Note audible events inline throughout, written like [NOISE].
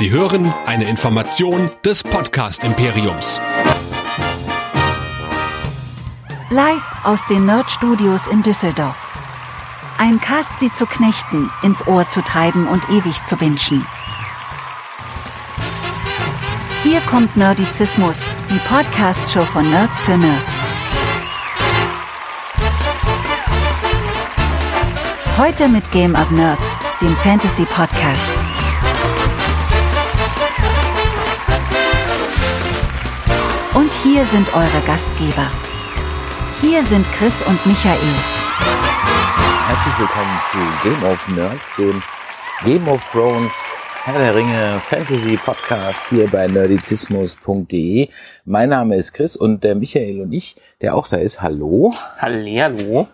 Sie hören eine Information des Podcast Imperiums. Live aus den Nerd Studios in Düsseldorf. Ein Cast sie zu knechten, ins Ohr zu treiben und ewig zu binschen. Hier kommt Nerdizismus, die Podcast-Show von Nerds für Nerds. Heute mit Game of Nerds, dem Fantasy hier sind eure Gastgeber. Hier sind Chris und Michael. Herzlich willkommen zu Game of Nerds, dem Game of Thrones Herr der Ringe Fantasy Podcast hier bei nerdizismus.de. Mein Name ist Chris und der Michael und ich, der auch da ist, hallo. Hallihallo.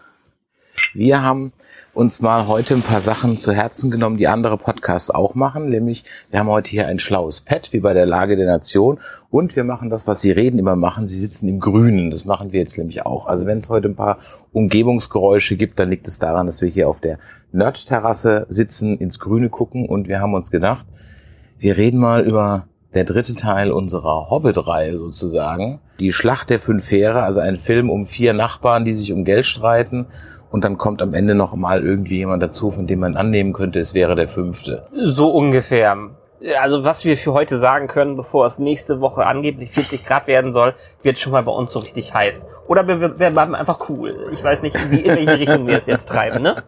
Wir haben uns mal heute ein paar Sachen zu Herzen genommen, die andere Podcasts auch machen. Nämlich, wir haben heute hier ein schlaues Pad, wie bei der Lage der Nation. Und wir machen das, was Sie reden, immer machen. Sie sitzen im Grünen. Das machen wir jetzt nämlich auch. Also wenn es heute ein paar Umgebungsgeräusche gibt, dann liegt es daran, dass wir hier auf der Nerd-Terrasse sitzen, ins Grüne gucken. Und wir haben uns gedacht, wir reden mal über der dritte Teil unserer Hobbit-Reihe sozusagen. Die Schlacht der fünf Heere, also ein Film um vier Nachbarn, die sich um Geld streiten und dann kommt am Ende noch mal irgendwie jemand dazu, von dem man annehmen könnte, es wäre der fünfte. So ungefähr. Also was wir für heute sagen können, bevor es nächste Woche angeblich 40 Grad werden soll, wird schon mal bei uns so richtig heiß. Oder wir, wir bleiben einfach cool. Ich weiß nicht, wie in welche Richtung wir es jetzt treiben, ne?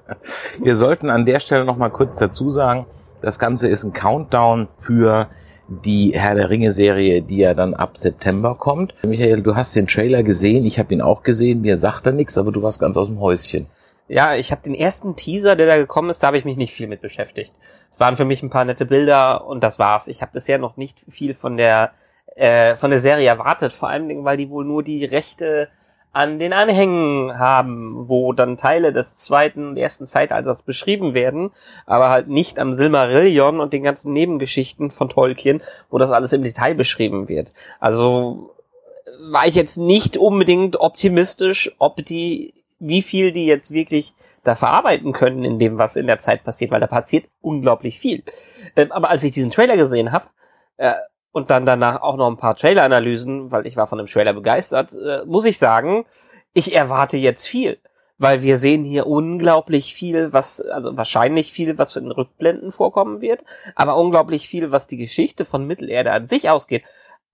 Wir sollten an der Stelle noch mal kurz dazu sagen, das Ganze ist ein Countdown für die Herr der Ringe Serie, die ja dann ab September kommt. Michael, du hast den Trailer gesehen, ich habe ihn auch gesehen, mir sagt er nichts, aber du warst ganz aus dem Häuschen. Ja, ich habe den ersten Teaser, der da gekommen ist, da habe ich mich nicht viel mit beschäftigt. Es waren für mich ein paar nette Bilder und das war's. Ich habe bisher noch nicht viel von der äh, von der Serie erwartet, vor allem weil die wohl nur die Rechte an den Anhängen haben, wo dann Teile des zweiten und ersten Zeitalters beschrieben werden, aber halt nicht am Silmarillion und den ganzen Nebengeschichten von Tolkien, wo das alles im Detail beschrieben wird. Also war ich jetzt nicht unbedingt optimistisch, ob die wie viel die jetzt wirklich da verarbeiten können in dem, was in der Zeit passiert, weil da passiert unglaublich viel. Ähm, aber als ich diesen Trailer gesehen habe äh, und dann danach auch noch ein paar Trailer-Analysen, weil ich war von dem Trailer begeistert, äh, muss ich sagen, ich erwarte jetzt viel. Weil wir sehen hier unglaublich viel, was, also wahrscheinlich viel, was in den Rückblenden vorkommen wird, aber unglaublich viel, was die Geschichte von Mittelerde an sich ausgeht.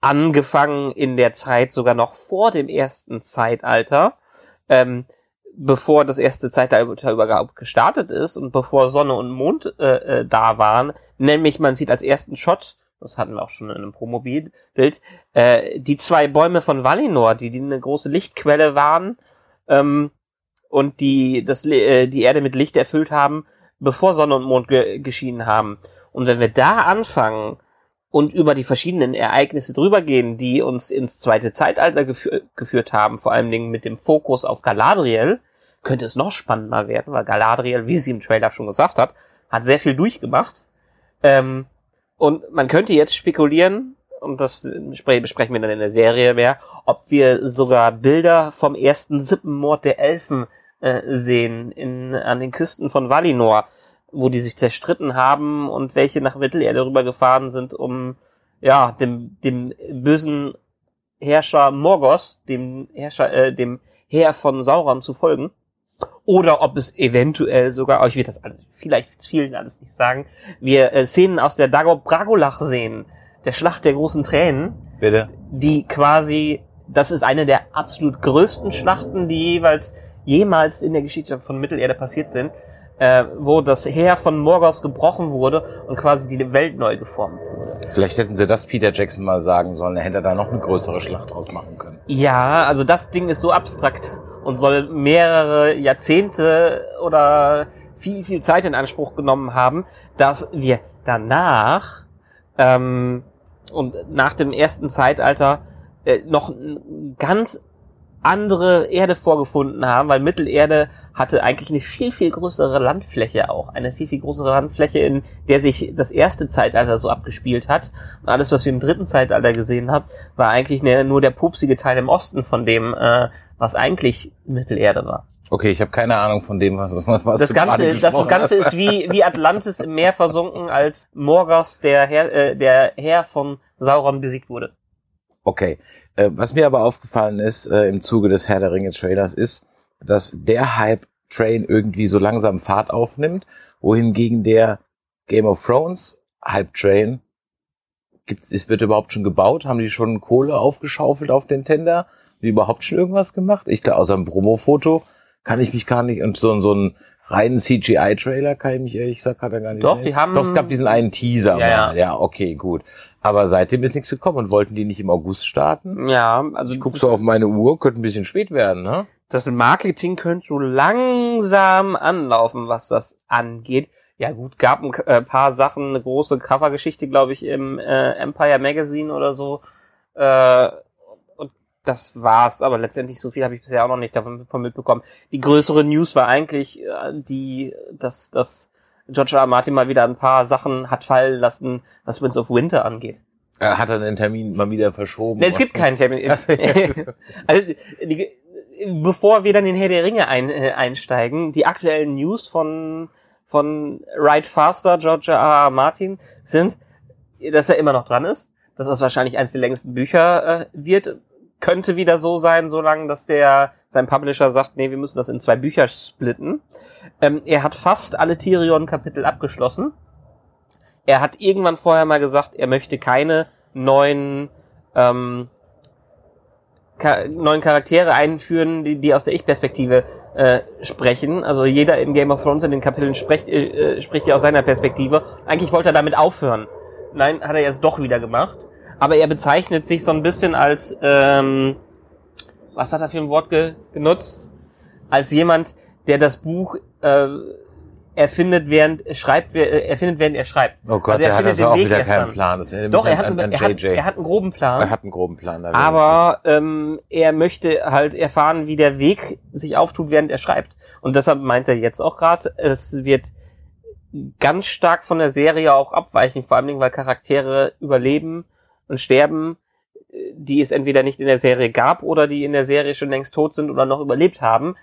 Angefangen in der Zeit sogar noch vor dem ersten Zeitalter. Ähm, bevor das erste Zeitalter überhaupt gestartet ist und bevor Sonne und Mond äh, äh, da waren, nämlich man sieht als ersten Shot, das hatten wir auch schon in einem Promobild, äh, die zwei Bäume von Valinor, die, die eine große Lichtquelle waren ähm, und die das, äh, die Erde mit Licht erfüllt haben, bevor Sonne und Mond ge geschienen haben. Und wenn wir da anfangen und über die verschiedenen Ereignisse drüber gehen, die uns ins zweite Zeitalter gefü geführt haben, vor allen Dingen mit dem Fokus auf Galadriel, könnte es noch spannender werden, weil Galadriel, wie sie im Trailer schon gesagt hat, hat sehr viel durchgemacht. Ähm, und man könnte jetzt spekulieren, und das besprechen wir dann in der Serie mehr, ob wir sogar Bilder vom ersten Sippenmord der Elfen äh, sehen in, an den Küsten von Valinor wo die sich zerstritten haben und welche nach Mittelerde rübergefahren sind, um ja dem dem bösen Herrscher Morgos, dem Herrscher, äh, dem Heer von Sauron zu folgen. Oder ob es eventuell sogar, ich will das alles, vielleicht vielen alles nicht sagen, wir äh, Szenen aus der Dagor Bragolach sehen, der Schlacht der großen Tränen. Bitte. Die quasi, das ist eine der absolut größten Schlachten, die jeweils jemals in der Geschichte von Mittelerde passiert sind äh, wo das Heer von Morgos gebrochen wurde und quasi die Welt neu geformt wurde. Vielleicht hätten sie das Peter Jackson mal sagen sollen, er hätte da noch eine größere Schlacht draus machen können. Ja, also das Ding ist so abstrakt und soll mehrere Jahrzehnte oder viel, viel Zeit in Anspruch genommen haben, dass wir danach ähm, und nach dem ersten Zeitalter äh, noch ganz andere Erde vorgefunden haben, weil Mittelerde hatte eigentlich eine viel, viel größere Landfläche auch. Eine viel, viel größere Landfläche, in der sich das erste Zeitalter so abgespielt hat. Und alles, was wir im dritten Zeitalter gesehen haben, war eigentlich nur der pupsige Teil im Osten von dem, äh, was eigentlich Mittelerde war. Okay, ich habe keine Ahnung von dem, was, was Das Ganze, das, das Ganze ist wie, wie Atlantis im Meer versunken, als Morgoth, der Herr, äh, der Herr von Sauron besiegt wurde. Okay. Äh, was mir aber aufgefallen ist äh, im Zuge des Herr der Ringe Trailers ist, dass der Hype Train irgendwie so langsam Fahrt aufnimmt, wohingegen der Game of Thrones Hype Train gibt's, ist, wird überhaupt schon gebaut? Haben die schon Kohle aufgeschaufelt auf den Tender? Haben die überhaupt schon irgendwas gemacht? Ich da außer einem Promo-Foto kann ich mich gar nicht und so, so einen reinen CGI-Trailer kann ich mich ehrlich gesagt gerade gar nicht Doch, die haben- Doch, es gab diesen einen Teaser Ja, mal. Ja, okay, gut. Aber seitdem ist nichts gekommen und wollten die nicht im August starten? Ja, also Ich guck so auf meine Uhr, könnte ein bisschen spät werden, ne? das Marketing könnte so langsam anlaufen, was das angeht. Ja gut, gab ein äh, paar Sachen, eine große Covergeschichte, glaube ich, im äh, Empire Magazine oder so. Äh, das war's, aber letztendlich so viel habe ich bisher auch noch nicht davon mitbekommen. Die größere News war eigentlich äh, die, dass, dass George R. R. Martin mal wieder ein paar Sachen hat fallen lassen, was Winds of Winter angeht. Er hat dann den Termin mal wieder verschoben. Nee, es gibt keinen Termin. [LAUGHS] also, die, bevor wir dann in Herr der Ringe ein, äh, einsteigen, die aktuellen News von, von Ride Faster, George R. R. Martin, sind, dass er immer noch dran ist, dass das wahrscheinlich eines der längsten Bücher äh, wird. Könnte wieder so sein, solange dass der sein Publisher sagt, nee, wir müssen das in zwei Bücher splitten. Ähm, er hat fast alle Tyrion-Kapitel abgeschlossen. Er hat irgendwann vorher mal gesagt, er möchte keine neuen ähm, neuen Charaktere einführen, die, die aus der Ich-Perspektive äh, sprechen. Also jeder in Game of Thrones in den Kapiteln spricht, äh, spricht ja aus seiner Perspektive. Eigentlich wollte er damit aufhören. Nein, hat er jetzt doch wieder gemacht. Aber er bezeichnet sich so ein bisschen als, ähm, was hat er für ein Wort ge genutzt? Als jemand, der das Buch äh, erfindet, während er schreibt, äh, erfindet, während er schreibt. Oh Gott, Also er der hat also auch Weg wieder erst keinen. Plan. Das Doch, er hat, an, einen, an er, hat, er hat einen groben Plan. er hat einen groben Plan. Aber ähm, er möchte halt erfahren, wie der Weg sich auftut, während er schreibt. Und deshalb meint er jetzt auch gerade, es wird ganz stark von der Serie auch abweichen, vor allen Dingen, weil Charaktere überleben und sterben, äh, die es entweder nicht in der Serie gab oder die in der Serie schon längst tot sind oder noch überlebt haben.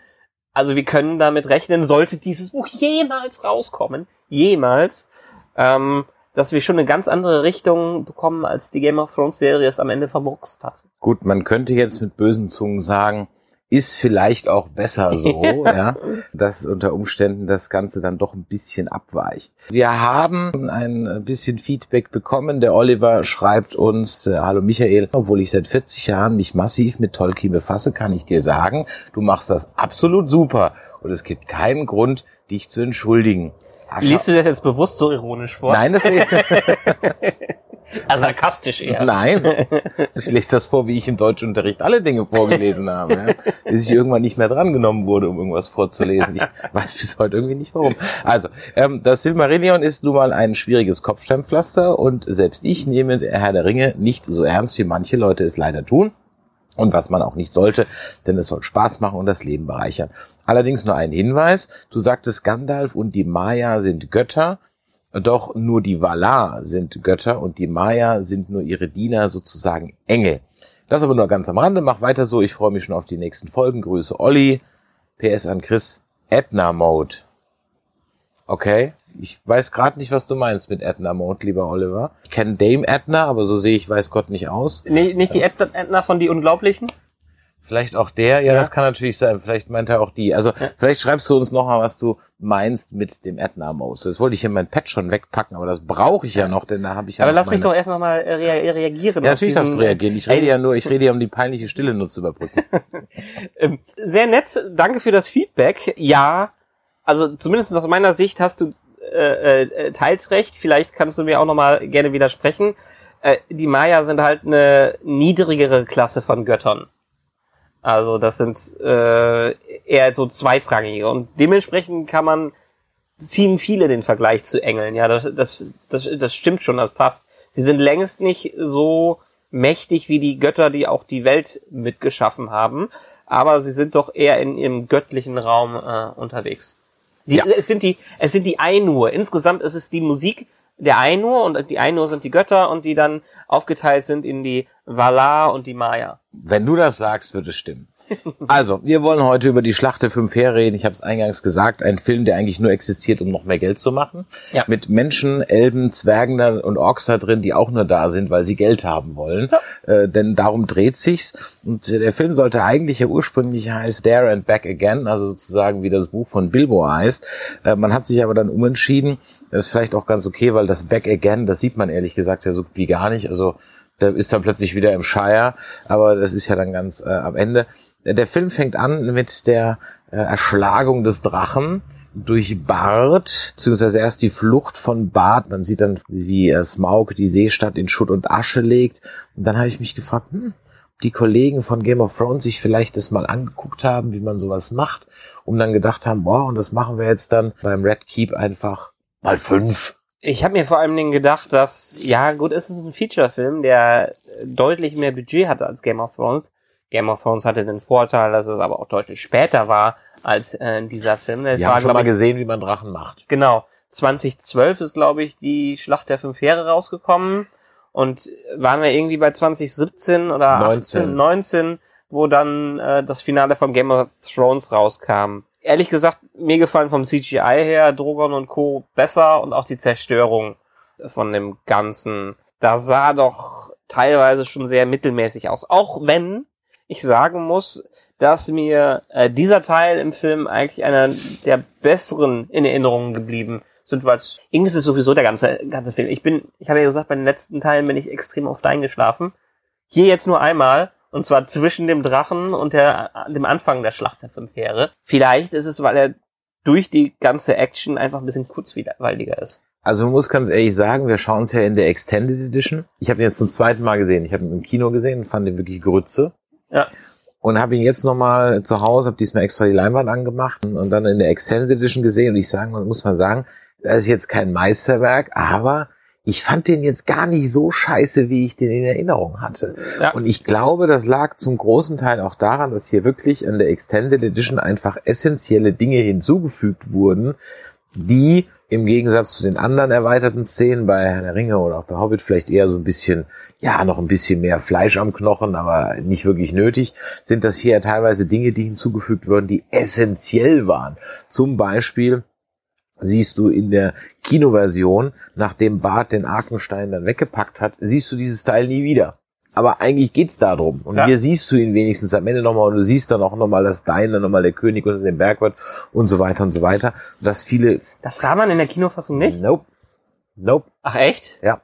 Also wir können damit rechnen, sollte dieses Buch jemals rauskommen, jemals, ähm, dass wir schon eine ganz andere Richtung bekommen, als die Game of Thrones Serie es am Ende vermurkst hat. Gut, man könnte jetzt mit bösen Zungen sagen, ist vielleicht auch besser [LAUGHS] so, ja, dass unter Umständen das Ganze dann doch ein bisschen abweicht. Wir haben ein bisschen Feedback bekommen. Der Oliver schreibt uns, äh, hallo Michael, obwohl ich seit 40 Jahren mich massiv mit Tolkien befasse, kann ich dir sagen, du machst das absolut super und es gibt keinen Grund, dich zu entschuldigen. Liest du das jetzt bewusst so ironisch vor? Nein, das [LAUGHS] [LAUGHS] Sarkastisch eher. Nein, ich lese das vor, wie ich im Deutschunterricht alle Dinge vorgelesen habe, ja? bis ich irgendwann nicht mehr drangenommen wurde, um irgendwas vorzulesen. Ich weiß bis heute irgendwie nicht warum. Also, ähm, das Silmarillion ist nun mal ein schwieriges Kopfsteinpflaster und selbst ich nehme Herr der Ringe nicht so ernst, wie manche Leute es leider tun. Und was man auch nicht sollte, denn es soll Spaß machen und das Leben bereichern. Allerdings nur ein Hinweis. Du sagtest, Gandalf und die Maya sind Götter. Doch nur die Valar sind Götter und die Maya sind nur ihre Diener, sozusagen Engel. Das aber nur ganz am Rande. Mach weiter so. Ich freue mich schon auf die nächsten Folgen. Grüße Olli. PS an Chris. Edna Mode. Okay. Ich weiß gerade nicht, was du meinst mit Edna Mode, lieber Oliver. Ich kenne Dame Edna, aber so sehe ich weiß Gott nicht aus. Nee, nicht die Ed- Edna von Die Unglaublichen? Vielleicht auch der, ja, Ja. das kann natürlich sein. Vielleicht meint er auch die. Also vielleicht schreibst du uns noch mal, was du meinst mit dem Edna Mode. Das wollte ich in mein Pad schon wegpacken, aber das brauche ich ja noch, denn da habe ich ja Aber lass mich meine- doch erst nochmal rea reagieren. Ja, natürlich diesen- darfst du reagieren. Ich rede ja nur, ich rede ja um die peinliche Stille nur zu überbrücken. [LAUGHS] Ähm, sehr nett, danke für das Feedback. Ja, also zumindest aus meiner Sicht hast du äh, äh, teils recht. Vielleicht kannst du mir auch nochmal gerne widersprechen. Äh, die Maya sind halt eine niedrigere Klasse von Göttern. Also das sind äh, eher so zweitrangige und dementsprechend kann man ziehen viele den Vergleich zu Engeln. Ja, das, das, das, das stimmt schon, das passt. Sie sind längst nicht so mächtig wie die Götter, die auch die Welt mitgeschaffen haben, aber sie sind doch eher in ihrem göttlichen Raum äh, unterwegs. Die, Ja. Es sind die, es sind die Ainur. Insgesamt ist es die Musik der Ainur und die Ainur sind die Götter und die dann aufgeteilt sind in die Valar und die Maya. Wenn du das sagst, wird es stimmen. Also, wir wollen heute über die Schlacht der fünf Heere reden. Ich habe es eingangs gesagt, ein Film, der eigentlich nur existiert, um noch mehr Geld zu machen. Ja. Mit Menschen, Elben, Zwergen da und Orks da drin, die auch nur da sind, weil sie Geld haben wollen. Äh, denn darum dreht sich's. Und äh, der Film sollte eigentlich ja ursprünglich heißen Dare and Back Again, also sozusagen wie das Buch von Bilbo heißt. Äh, man hat sich aber dann umentschieden. Das ist vielleicht auch ganz okay, weil das Back Again, das sieht man ehrlich gesagt ja so wie gar nicht. Also der ist dann plötzlich wieder im Shire, aber das ist ja dann ganz äh, am Ende. Der Film fängt an mit der äh, Erschlagung des Drachen durch Bart, beziehungsweise erst die Flucht von Bart. Man sieht dann, wie äh, Smaug die Seestadt in Schutt und Asche legt. Und dann habe ich mich gefragt, hm, ob die Kollegen von Game of Thrones sich vielleicht das mal angeguckt haben, wie man sowas macht, um dann gedacht haben, boah, und das machen wir jetzt dann beim Red Keep einfach mal fünf. Ich habe mir vor allen Dingen gedacht, dass, ja gut, es ist ein Feature-Film, der deutlich mehr Budget hatte als Game of Thrones. Game of Thrones hatte den Vorteil, dass es aber auch deutlich später war als äh, dieser Film. Es Wir war, haben schon mal gesehen, wie man Drachen macht. Genau. 2012 ist, glaube ich, die Schlacht der fünf Heere rausgekommen. Und waren wir irgendwie bei 2017 oder 19. 18, 19, wo dann äh, das Finale von Game of Thrones rauskam. Ehrlich gesagt, mir gefallen vom CGI her Drogon und Co. besser und auch die Zerstörung von dem Ganzen. Da sah doch teilweise schon sehr mittelmäßig aus. Auch wenn ich sagen muss, dass mir äh, dieser Teil im Film eigentlich einer der besseren in Erinnerung geblieben sind, weil irgendwie ist es sowieso der ganze ganze Film. Ich bin, ich habe ja gesagt, bei den letzten Teilen bin ich extrem oft eingeschlafen. Hier jetzt nur einmal und zwar zwischen dem Drachen und der dem Anfang der Schlacht der fünf Heere. Vielleicht ist es, weil er durch die ganze Action einfach ein bisschen kurzweiliger ist. Also man muss ganz ehrlich sagen, wir schauen es ja in der Extended Edition. Ich habe ihn jetzt zum zweiten Mal gesehen. Ich habe ihn im Kino gesehen und fand ihn wirklich Grütze. Ja. Und habe ihn jetzt nochmal zu Hause, habe diesmal extra die Leinwand angemacht und dann in der Extended Edition gesehen. Und ich sagen, muss mal sagen, das ist jetzt kein Meisterwerk, aber ich fand den jetzt gar nicht so scheiße, wie ich den in Erinnerung hatte. Ja. Und ich glaube, das lag zum großen Teil auch daran, dass hier wirklich an der Extended Edition einfach essentielle Dinge hinzugefügt wurden, die im Gegensatz zu den anderen erweiterten Szenen bei Herr der Ringe oder auch bei Hobbit vielleicht eher so ein bisschen, ja, noch ein bisschen mehr Fleisch am Knochen, aber nicht wirklich nötig, sind das hier teilweise Dinge, die hinzugefügt wurden, die essentiell waren. Zum Beispiel siehst du in der Kinoversion, nachdem Bart den Arkenstein dann weggepackt hat, siehst du dieses Teil nie wieder. Aber eigentlich geht's darum. Und Ja. hier siehst du ihn wenigstens am Ende nochmal und du siehst dann auch nochmal das Dein, dann nochmal der König unter dem Berg wird und so weiter und so weiter. Und dass viele, Das sah man in der Kinofassung nicht. nope, nope, Ach echt? ja,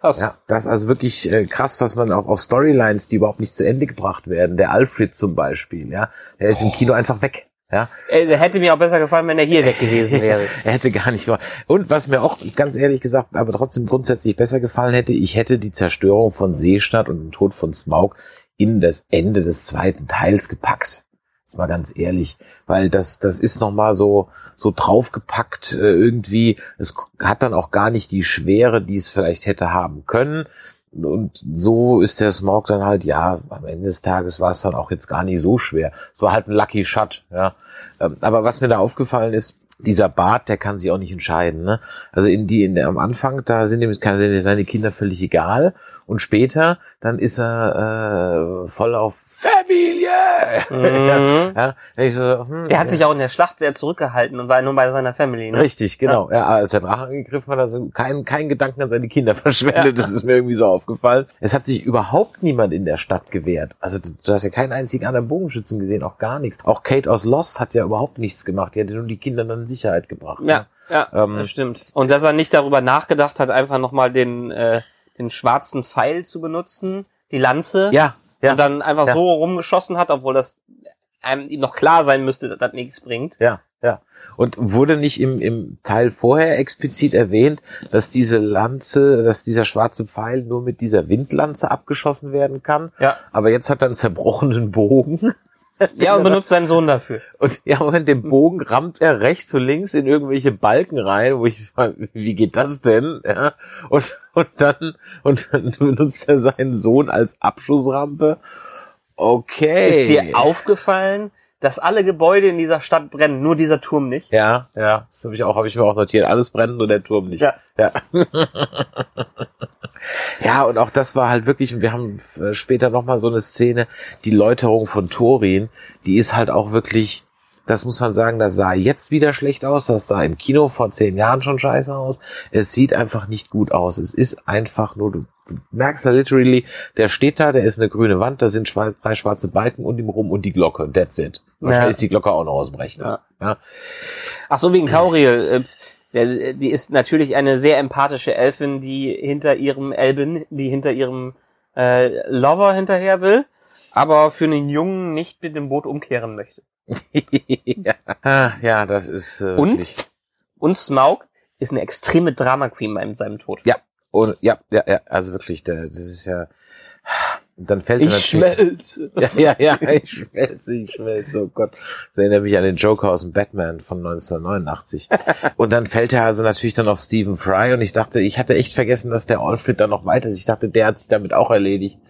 Krass. ja, das ist also wirklich äh, krass, was man auch auf Storylines, die überhaupt nicht zu Ende gebracht werden. Der Alfred zum Beispiel, ja, der ist im Kino einfach weg, ja. Äh, hätte mir auch besser gefallen, wenn er hier weg gewesen [LAUGHS] wäre. Er hätte gar nicht. Und was mir auch ganz ehrlich gesagt, aber trotzdem grundsätzlich besser gefallen hätte, ich hätte die Zerstörung von Seestadt und den Tod von Smaug in das Ende des zweiten Teils gepackt. Das war ganz ehrlich, weil das das ist noch mal so so draufgepackt äh, irgendwie. Es hat dann auch gar nicht die Schwere, die es vielleicht hätte haben können. Und so ist der Smaug dann halt, ja, am Ende des Tages war es dann auch jetzt gar nicht so schwer. Es war halt ein Lucky Shot, ja. Ähm, Aber was mir da aufgefallen ist, dieser Bart, der kann sich auch nicht entscheiden. Ne? Also in die, in der, am Anfang, da sind ihm seine Kinder völlig egal. Und später, dann ist er äh, voll auf Familie. Mhm. [LAUGHS] ja, ich so, hm, Der hat sich auch in der Schlacht sehr zurückgehalten und war nur bei seiner Family. Ne? Richtig, genau. Ja. als der Drache angegriffen hat, hat er so keinen kein Gedanken an seine Kinder [LAUGHS] verschwendet. Das ist mir irgendwie so aufgefallen. Es hat sich überhaupt niemand in der Stadt gewehrt. Also du, hast ja keinen einzigen anderen Bogenschützen gesehen, auch gar nichts. Auch Kate aus Lost hat ja überhaupt nichts gemacht. Die hat ja nur die Kinder dann in Sicherheit gebracht. Ja, ja, Ähm, das stimmt. Und dass er nicht darüber nachgedacht hat, einfach nochmal den, äh, den schwarzen Pfeil zu benutzen, die Lanze, Ja, ja. und dann einfach Ja. so rumgeschossen hat, obwohl das einem ihm noch klar sein müsste, dass das nichts bringt. Ja, ja. Und wurde nicht im, im Teil vorher explizit erwähnt, dass diese Lanze, dass dieser schwarze Pfeil nur mit dieser Windlanze abgeschossen werden kann? Ja. Aber jetzt hat er einen zerbrochenen Bogen. Ja, und benutzt seinen Sohn dafür. Und ja, und den Bogen rammt er rechts und links in irgendwelche Balken rein, wo ich frage, wie geht das denn? Ja. Und, und dann, und dann [LAUGHS] benutzt er seinen Sohn als Abschussrampe. Okay. Ist dir aufgefallen, dass alle Gebäude in dieser Stadt brennen, nur dieser Turm nicht. Ja, ja, das habe ich auch, habe ich mir auch notiert. Alles brennt, nur der Turm nicht. Ja. Ja. [LAUGHS] ja, und auch das war halt wirklich, und wir haben äh, später nochmal so eine Szene, die Läuterung von Thorin, die ist halt auch wirklich, das muss man sagen, das sah jetzt wieder schlecht aus, das sah im Kino vor zehn Jahren schon scheiße aus. Es sieht einfach nicht gut aus. Es ist einfach nur, du merkst da literally, der steht da, der ist eine grüne Wand, da sind schwa- drei schwarze Balken und ihm rum und die Glocke, that's it. Wahrscheinlich Ja. ist die Glocke auch noch aus dem Rechner. Ja. Ja. Ach so, wegen Tauriel. Äh, der, die ist natürlich eine sehr empathische Elfin, die hinter ihrem Elben, die hinter ihrem äh, Lover hinterher will, aber für einen Jungen nicht mit dem Boot umkehren möchte. [LAUGHS] ja. Ah, ja, das ist äh, Und, wirklich- und Smaug ist eine extreme Drama Queen bei seinem Tod. Ja. Und ja, ja, ja, also wirklich, das ist ja. Dann fällt er Ich schmelze. [LAUGHS] Ja, ja, ja, ich schmelze, ich schmelze, oh Gott. Das erinnert mich an den Joker aus dem Batman von 1989. Und dann fällt er also natürlich dann auf Stephen Fry und ich dachte, ich hatte echt vergessen, dass der Alfred da noch weiter ist. Ich dachte, der hat sich damit auch erledigt.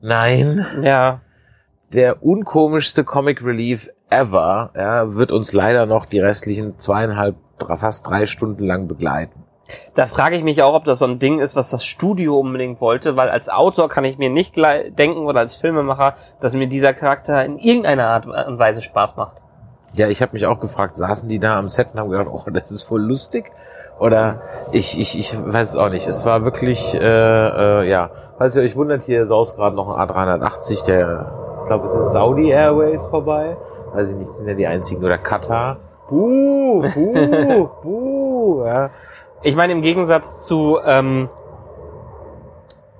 Nein, Ja, der unkomischste Comic Relief ever, ja, wird uns leider noch die restlichen zweieinhalb, fast drei Stunden lang begleiten. da frage ich mich auch, ob das so ein Ding ist, was das Studio unbedingt wollte, weil als Autor kann ich mir nicht denken oder als Filmemacher, dass mir dieser Charakter in irgendeiner Art und Weise Spaß macht. Ja, ich habe mich auch gefragt, saßen die da am Set und haben gedacht, oh, das ist voll lustig? Oder ich, ich, ich weiß es auch nicht. Es war wirklich, äh, äh, ja. Falls ihr euch wundert, hier saust gerade noch ein A380, der, ich glaube, es ist Saudi Airways vorbei. Weiß ich nicht, sind ja die einzigen. Oder Katar. Buh, buh, [LAUGHS] buh, ja. Ich meine, im Gegensatz zu, ähm,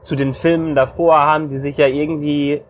zu den Filmen davor haben die sich ja irgendwie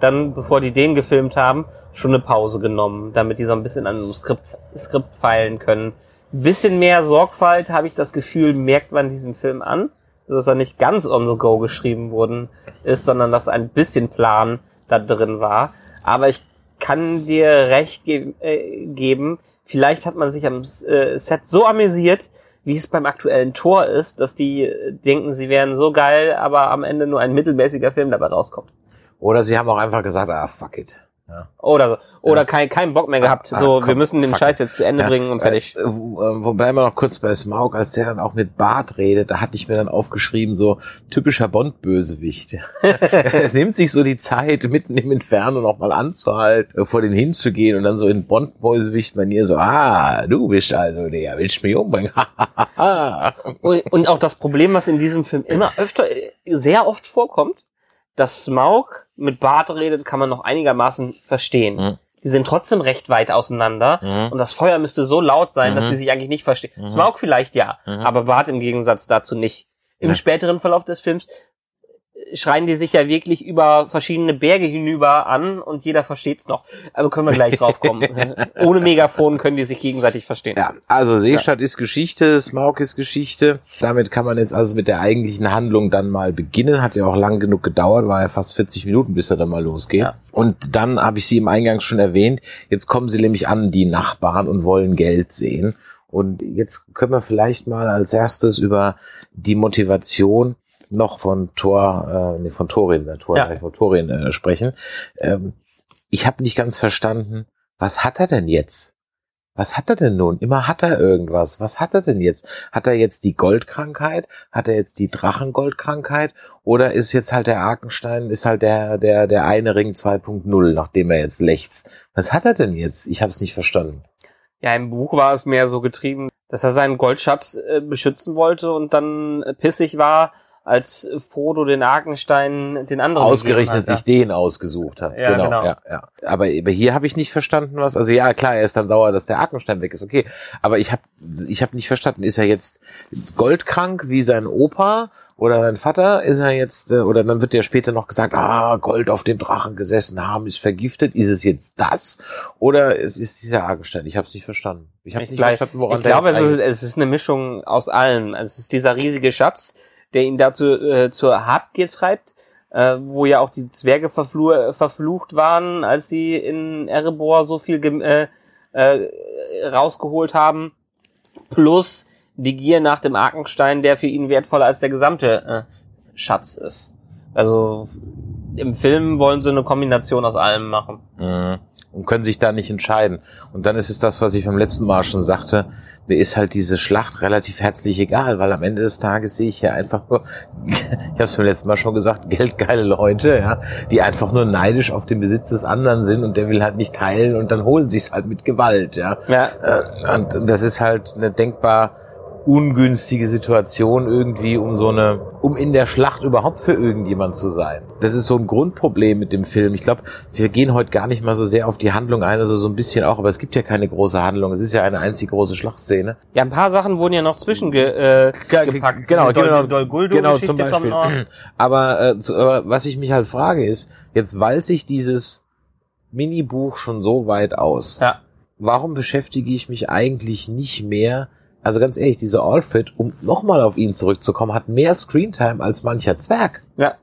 dann, bevor die den gefilmt haben, schon eine Pause genommen, damit die so ein bisschen an einem Skript, Skript feilen können. Ein bisschen mehr Sorgfalt, habe ich das Gefühl, merkt man diesem Film an, dass er nicht ganz on the go geschrieben worden ist, sondern dass ein bisschen Plan da drin war. Aber ich kann dir recht ge äh, geben, vielleicht hat man sich am äh, Set so amüsiert, wie es beim aktuellen Tor ist, dass die äh, denken, sie wären so geil, aber am Ende nur ein mittelmäßiger Film dabei rauskommt. Oder sie haben auch einfach gesagt, ah, fuck it. Ja. Oder. Oder Ja. kein, kein Bock mehr gehabt. Ah, so, komm, wir müssen den fuck Scheiß jetzt zu Ende Ja, bringen und fertig. Äh, äh, wobei wir noch kurz bei Smaug, als der dann auch mit Bart redet, da hatte ich mir dann aufgeschrieben, so typischer Bond-Bösewicht. es [LAUGHS] nimmt sich so die Zeit, mitten im Inferno nochmal anzuhalten, äh, vor den hinzugehen und dann so in Bond-Bösewicht-Manier so, ah, du bist also der, willst mich umbringen? [LAUGHS] Und, und auch das Problem, was in diesem Film immer öfter, äh, sehr oft vorkommt, dass Smaug mit Bart redet, kann man noch einigermaßen verstehen. Mhm. Die sind trotzdem recht weit auseinander Mhm. und das Feuer müsste so laut sein, dass Mhm. sie sich eigentlich nicht verstehen. Mhm. Smaug vielleicht ja, Mhm. aber Bart im Gegensatz dazu nicht. Im Ja. späteren Verlauf des Films schreien die sich ja wirklich über verschiedene Berge hinüber an und jeder versteht's noch. Aber können wir gleich drauf kommen. [LAUGHS] Ohne Megafon können die sich gegenseitig verstehen. Ja, also Seestadt ist Geschichte, Smaug ist Geschichte. Damit kann man jetzt also mit der eigentlichen Handlung dann mal beginnen. Hat ja auch lang genug gedauert, war ja fast 40 Minuten, bis er dann mal losgeht. Ja. Und dann habe ich sie im Eingang schon erwähnt. Jetzt kommen sie nämlich an, die Nachbarn, und wollen Geld sehen. Und jetzt können wir vielleicht mal als erstes über die Motivation noch von Thor, äh, nee, von Thorin, äh, Thor, Ja. von Thorin äh, sprechen. Ähm, ich habe nicht ganz verstanden, was hat er denn jetzt? Was hat er denn nun? Immer hat er irgendwas. Was hat er denn jetzt? Hat er jetzt die Goldkrankheit? Hat er jetzt die Drachengoldkrankheit? Oder ist jetzt halt der Arkenstein, ist halt der, der, der eine Ring 2.0, nachdem er jetzt lächzt? Was hat er denn jetzt? Ich habe es nicht verstanden. Ja, im Buch war es mehr so getrieben, dass er seinen Goldschatz äh, beschützen wollte und dann äh, pissig war, als Frodo den Arkenstein den anderen Ausgerechnet gegeben sich den ausgesucht hat. Ja, genau. Ja, ja. Aber, hier habe ich nicht verstanden, was. Also ja, klar, er ist dann sauer, dass der Arkenstein weg ist. Okay, aber ich habe ich hab nicht verstanden. Ist er jetzt goldkrank wie sein Opa oder sein Vater? Ist er jetzt äh, oder dann wird ja später noch gesagt, ah, Gold auf dem Drachen gesessen haben, ist vergiftet. Ist es jetzt das oder es ist dieser Arkenstein? Ich habe es nicht verstanden. Ich habe Ich, nicht glaub, verstanden, woran ich glaube, es ist, es ist eine Mischung aus allem. Also Es ist dieser riesige Schatz, der ihn dazu äh, zur Habgier treibt, äh, wo ja auch die Zwerge verflu verflucht waren, als sie in Erebor so viel äh, äh, rausgeholt haben. Plus die Gier nach dem Arkenstein, der für ihn wertvoller als der gesamte äh, Schatz ist. Also im Film wollen sie eine Kombination aus allem machen. Mhm. Und können sich da nicht entscheiden. Und dann ist es das, was ich beim letzten Mal schon sagte, mir ist halt diese Schlacht relativ herzlich egal, weil am Ende des Tages sehe ich ja einfach nur, [LAUGHS] ich habe es beim letzten Mal schon gesagt, geldgeile Leute, ja, die einfach nur neidisch auf den Besitz des anderen sind und der will halt nicht teilen und dann holen sie es halt mit Gewalt, ja. Ja. Äh, Und das ist halt eine denkbar ungünstige Situation irgendwie, um so eine, um in der Schlacht überhaupt für irgendjemand zu sein. Das ist so ein Grundproblem mit dem Film. Ich glaube, wir gehen heute gar nicht mal so sehr auf die Handlung ein, also so ein bisschen auch, aber es gibt ja keine große Handlung. Es ist ja eine einzig große Schlachtszene. Ja, ein paar Sachen wurden ja noch zwischenge äh. Genau, Dol genau, Dol genau zum Beispiel. [CLEARS THROAT] Aber, äh, zu, aber was ich mich halt frage ist, jetzt weil sich dieses Minibuch schon so weit aus, Ja. warum beschäftige ich mich eigentlich nicht mehr, also ganz ehrlich, dieser Alfred, um nochmal auf ihn zurückzukommen, hat mehr Screentime als mancher Zwerg. Ja.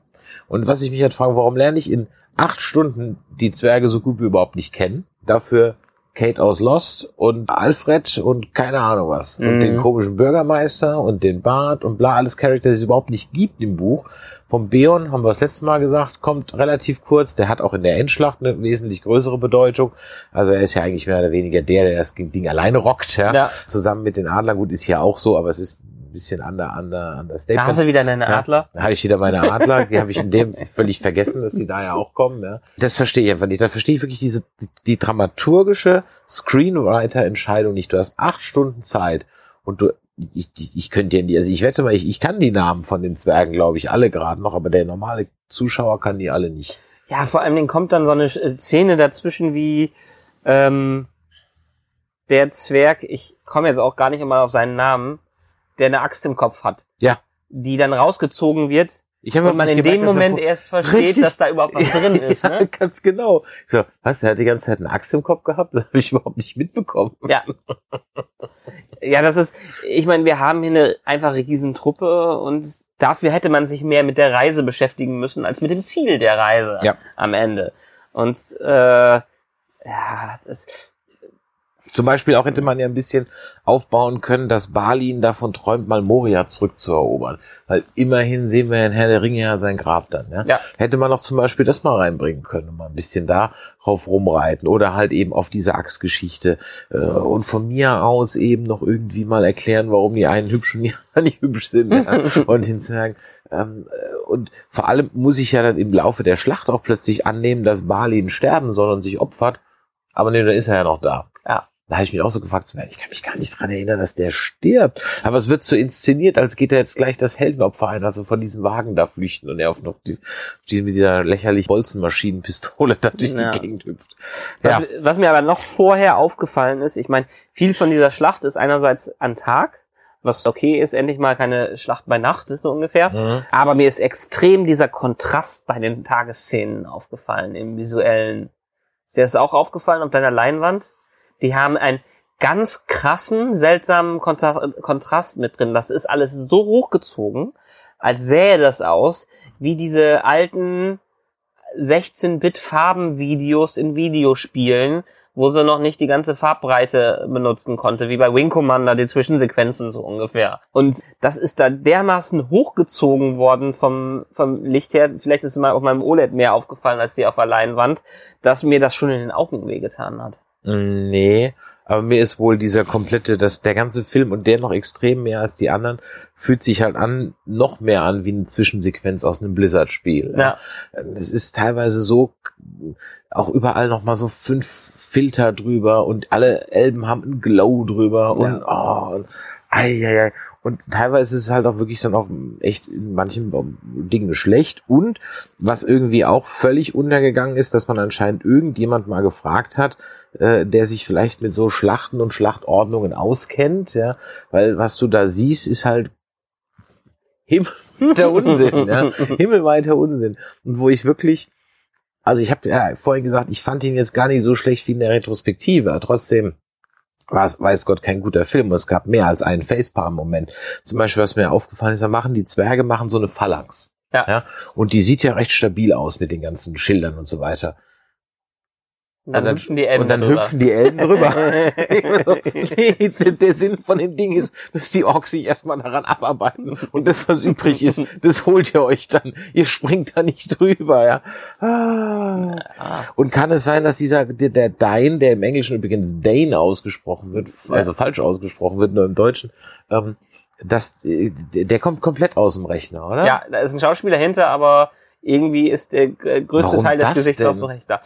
Und was ich mich halt frage, warum lerne ich in acht Stunden die Zwerge so gut wie überhaupt nicht kennen? Dafür Kate aus Lost und Alfred und keine Ahnung was. Und Mhm. den komischen Bürgermeister und den Bart und bla, alles Charakter, die es überhaupt nicht gibt im Buch. Vom Beon haben wir das letzte Mal gesagt, kommt relativ kurz. Der hat auch in der Endschlacht eine wesentlich größere Bedeutung. Also er ist ja eigentlich mehr oder weniger der, der das Ding alleine rockt, ja. Ja. Zusammen mit den Adlern. Gut, ist hier auch so, aber es ist ein bisschen under, under, under Da hast du wieder deine Ja. Adler. da habe ich wieder meine Adler, die habe ich in dem völlig vergessen, dass die da ja auch kommen. Ja. Das verstehe ich einfach nicht. Da verstehe ich wirklich diese die, die dramaturgische Screenwriter-Entscheidung nicht. Du hast acht Stunden Zeit und du ich, ich, ich könnte ja nie, also ich wette mal, ich, ich kann die Namen von den Zwergen, glaube ich, alle gerade noch, aber der normale Zuschauer kann die alle nicht. Ja, vor Dingen kommt dann so eine äh, Szene dazwischen wie ähm, der Zwerg, ich komme jetzt auch gar nicht immer auf seinen Namen, der eine Axt im Kopf hat. Ja. Die dann rausgezogen wird Ich habe und man in gemerkt, dem Moment vor- erst versteht, Richtig. dass da überhaupt was drin [LAUGHS] ist. Ja, Ne? ganz genau. So, was, er hat die ganze Zeit eine Axt im Kopf gehabt? [LAUGHS] Das habe ich überhaupt nicht mitbekommen. Ja. Ja, das ist, ich meine, wir haben hier eine einfach Riesentruppe und dafür hätte man sich mehr mit der Reise beschäftigen müssen, als mit dem Ziel der Reise Ja. am Ende. Und äh, ja, das, Zum Beispiel auch hätte man ja ein bisschen aufbauen können, dass Balin davon träumt, mal Moria zurückzuerobern. Weil immerhin sehen wir in Herr der Ringe ja sein Grab dann. Ja? Ja. Hätte man auch zum Beispiel das mal reinbringen können und mal ein bisschen da drauf rumreiten oder halt eben auf diese Achsgeschichte äh, und von mir aus eben noch irgendwie mal erklären, warum die einen hübsch und die [LAUGHS] anderen nicht hübsch sind. Ja? [LAUGHS] und hinzusagen, ähm, äh, und vor allem muss ich ja dann im Laufe der Schlacht auch plötzlich annehmen, dass Balin sterben soll und sich opfert. Aber nee, dann ist er ja noch da. Ja. Da habe ich mich auch so gefragt, ich kann mich gar nicht dran erinnern, dass der stirbt. Aber es wird so inszeniert, als geht er jetzt gleich das Heldenopfer ein, also von diesem Wagen da flüchten und er auf noch die, die mit dieser lächerlich Bolzenmaschinenpistole da durch Ja. die Gegend hüpft. was, Ja. was mir aber noch vorher aufgefallen ist, ich meine, viel von dieser Schlacht ist einerseits an Tag, was okay ist, endlich mal keine Schlacht bei Nacht, ist so ungefähr. Mhm. Aber mir ist extrem dieser Kontrast bei den Tagesszenen aufgefallen, im visuellen. Ist dir das auch aufgefallen auf deiner Leinwand? Die haben einen ganz krassen, seltsamen Kontra Kontrast mit drin. Das ist alles so hochgezogen, als sähe das aus, wie diese alten 16-Bit-Farbenvideos in Videospielen, wo sie noch nicht die ganze Farbbreite benutzen konnte, wie bei Wing Commander, die Zwischensequenzen so ungefähr. Und das ist da dermaßen hochgezogen worden vom, vom Licht her, vielleicht ist es mal auf meinem OLED mehr aufgefallen als die auf der Leinwand, dass mir das schon in den Augen wehgetan hat. Nee, aber mir ist wohl dieser komplette, das, der ganze Film und der noch extrem mehr als die anderen, fühlt sich halt an, noch mehr an wie eine Zwischensequenz aus einem Blizzard-Spiel. Ja. Es ist teilweise so, auch überall noch mal so fünf Filter drüber und alle Elben haben einen Glow drüber und, oh, und, ei, ei, ei. Und teilweise ist es halt auch wirklich dann auch echt in manchen Dingen schlecht. Und was irgendwie auch völlig untergegangen ist, dass man anscheinend irgendjemand mal gefragt hat, äh, der sich vielleicht mit so Schlachten und Schlachtordnungen auskennt, ja, weil was du da siehst, ist halt himmelweiter [LAUGHS] Unsinn, ja, [LAUGHS] himmelweiter Unsinn. Und wo ich wirklich, also ich habe ja vorhin gesagt, ich fand ihn jetzt gar nicht so schlecht wie in der Retrospektive, aber trotzdem war es, weiß Gott, kein guter Film. Und es gab mehr als einen Facepalm-Moment. Zum Beispiel, was mir aufgefallen ist, da machen die Zwerge machen so eine Phalanx. Ja. ja. Und die sieht ja recht stabil aus mit den ganzen Schildern und so weiter. Und dann, dann- hüpfen die Elben und dann drüber. hüpfen die Elben drüber. nee, [LAUGHS] [LAUGHS] der- der Sinn von dem Ding ist, dass die Orks sich erstmal daran abarbeiten und das, was übrig ist, [LAUGHS] das holt ihr euch dann. Ihr springt da nicht drüber, ja. Ah. Und kann es sein, dass dieser, der, der Dane, der im Englischen übrigens Dane ausgesprochen wird, also falsch ausgesprochen wird, nur im Deutschen, ähm, das, äh, der der kommt komplett aus dem Rechner, oder? Ja, da ist ein Schauspieler hinter, aber irgendwie ist der äh, größte Warum Teil des Gesichts denn? aus dem Rechner.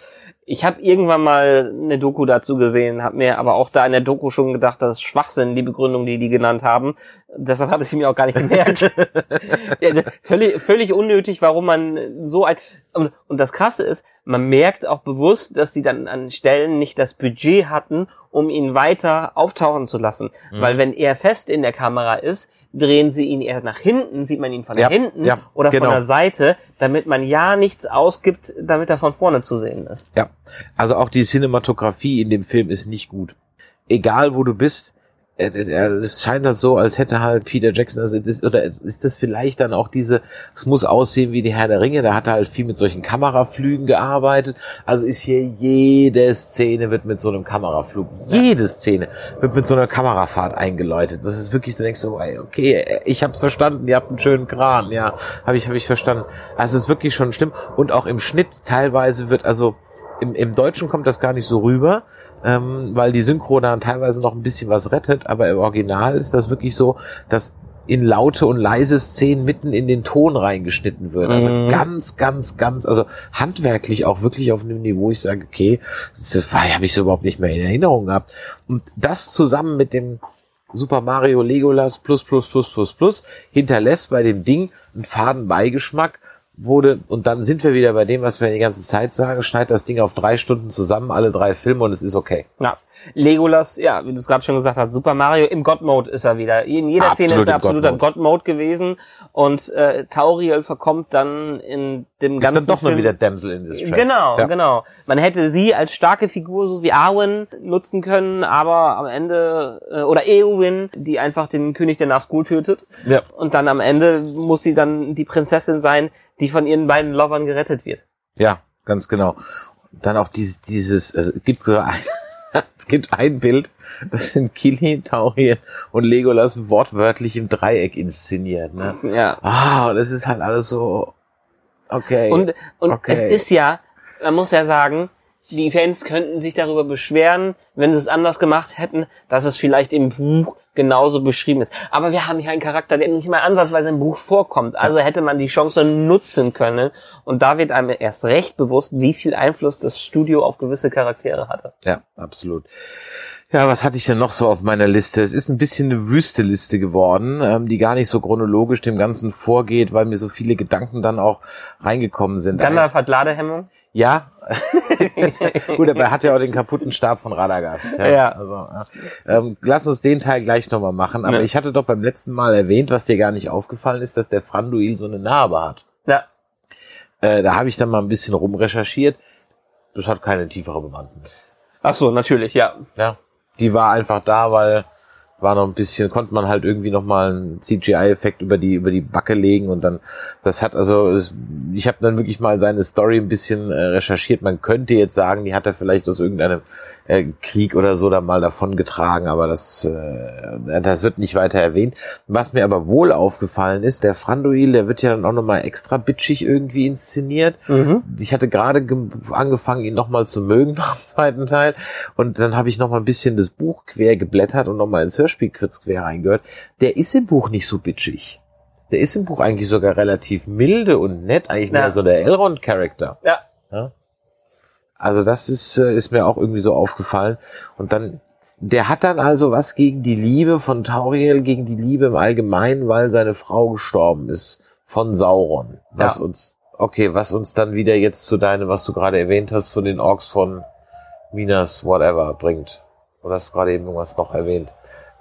Ich habe irgendwann mal eine Doku dazu gesehen, habe mir aber auch da in der Doku schon gedacht, das ist Schwachsinn, die Begründung, die die genannt haben. Deshalb habe ich sie mir auch gar nicht gemerkt. [LAUGHS] ja, völlig, völlig unnötig, warum man so ein... Und, und das Krasse ist, man merkt auch bewusst, dass die dann an Stellen nicht das Budget hatten, um ihn weiter auftauchen zu lassen. Mhm. Weil wenn er fest in der Kamera ist, drehen sie ihn eher nach hinten, sieht man ihn von Ja, hinten ja, oder genau. von der Seite, damit man ja nichts ausgibt, damit er von vorne zu sehen ist. Ja, also auch die Cinematografie in dem Film ist nicht gut. Egal wo du bist, es scheint halt so, als hätte halt Peter Jackson, also das, oder ist das vielleicht dann auch diese, es muss aussehen wie die Herr der Ringe, da hat er halt viel mit solchen Kameraflügen gearbeitet. Also ist hier jede Szene wird mit so einem Kameraflug, jede Szene wird mit so einer Kamerafahrt eingeläutet. Das ist wirklich, du denkst so, okay, ich hab's verstanden, ihr habt einen schönen Kran, ja, habe ich, habe ich verstanden. Also es ist wirklich schon schlimm. Und auch im Schnitt teilweise wird, also im, im Deutschen kommt das gar nicht so rüber, ähm, weil die Synchro dann teilweise noch ein bisschen was rettet, aber im Original ist das wirklich so, dass in laute und leise Szenen mitten in den Ton reingeschnitten wird. Also Mhm. ganz, ganz, ganz, also handwerklich auch wirklich auf einem Niveau, ich sage, okay, das war, habe ich so überhaupt nicht mehr in Erinnerung gehabt. Und das zusammen mit dem Super Mario Legolas plus plus plus plus plus hinterlässt bei dem Ding einen faden Beigeschmack, wurde, und dann sind wir wieder bei dem, was wir die ganze Zeit sagen, schneid das Ding auf drei Stunden zusammen, alle drei Filme und es ist okay. Ja. Legolas, ja, wie du es gerade schon gesagt hast, Super Mario im God-Mode ist er wieder. In jeder Absolut Szene ist er absoluter God-Mode. God-Mode gewesen und äh, Tauriel verkommt dann in dem Ist ganzen dann doch nur Film wieder Damsel in Distress. Genau, ja. genau. Man hätte sie als starke Figur so wie Arwen nutzen können, aber am Ende äh, oder Eowyn, die einfach den König der Nazgul tötet Ja. und dann am Ende muss sie dann die Prinzessin sein, die von ihren beiden Lovern gerettet wird. Ja, ganz genau. Und dann auch dieses, dieses, also es gibt so ein, [LAUGHS] es gibt ein Bild, das sind Kili, Tauriel und Legolas wortwörtlich im Dreieck inszeniert, ne? Ja. Ah, und das ist halt alles so, okay. Und, und Okay. es ist ja, man muss ja sagen, die Fans könnten sich darüber beschweren, wenn sie es anders gemacht hätten, dass es vielleicht im Buch genauso beschrieben ist. Aber wir haben hier einen Charakter, der nicht mal ansatzweise im Buch vorkommt. Also hätte man die Chance nutzen können. Und da wird einem erst recht bewusst, wie viel Einfluss das Studio auf gewisse Charaktere hatte. Ja, absolut. Ja, was hatte ich denn noch so auf meiner Liste? Es ist ein bisschen eine wüste Liste geworden, ähm, die gar nicht so chronologisch dem Ganzen vorgeht, weil mir so viele Gedanken dann auch reingekommen sind. Gandalf hat Ladehemmung. Ja. [LAUGHS] Gut, aber er hat ja auch den kaputten Stab von Radagast. Ja. Ja. Also, ja. Ähm, lass uns den Teil gleich nochmal machen. Aber Ja. ich hatte doch beim letzten Mal erwähnt, was dir gar nicht aufgefallen ist, dass der Franduil so eine Narbe hat. Ja. Äh, da habe ich dann mal ein bisschen rumrecherchiert. Das hat keine tiefere Bewandtnis. Ach so, natürlich, ja. Ja. Die war einfach da, weil war noch ein bisschen, konnte man halt irgendwie noch mal einen CGI-Effekt über die über die Backe legen und dann, das hat also, ich habe dann wirklich mal seine Story ein bisschen äh, recherchiert. Man könnte jetzt sagen, die hat er vielleicht aus irgendeinem äh, Krieg oder so da mal davon getragen, aber das, äh, das wird nicht weiter erwähnt. Was mir aber wohl aufgefallen ist, der Franduil, der wird ja dann auch noch mal extra bitchig irgendwie inszeniert Mhm. ich hatte gerade ge- angefangen, ihn nochmal zu mögen [LAUGHS] nach dem zweiten Teil. Und dann habe ich nochmal ein bisschen das Buch quer geblättert und nochmal ins Hörspiel kurz quer reingehört. Der ist im Buch nicht so bitchig. Der ist im Buch eigentlich sogar relativ milde und nett, eigentlich mehr Ja. so der Elrond-Charakter. Ja. Ja? Also das ist, äh, ist mir auch irgendwie so aufgefallen. Und dann, der hat dann also was gegen die Liebe von Tauriel, gegen die Liebe im Allgemeinen, weil seine Frau gestorben ist von Sauron. Was Ja. uns, okay, was uns dann wieder jetzt zu deinem, was du gerade erwähnt hast, von den Orks von Minas, whatever, bringt. Oder hast du gerade eben irgendwas noch erwähnt?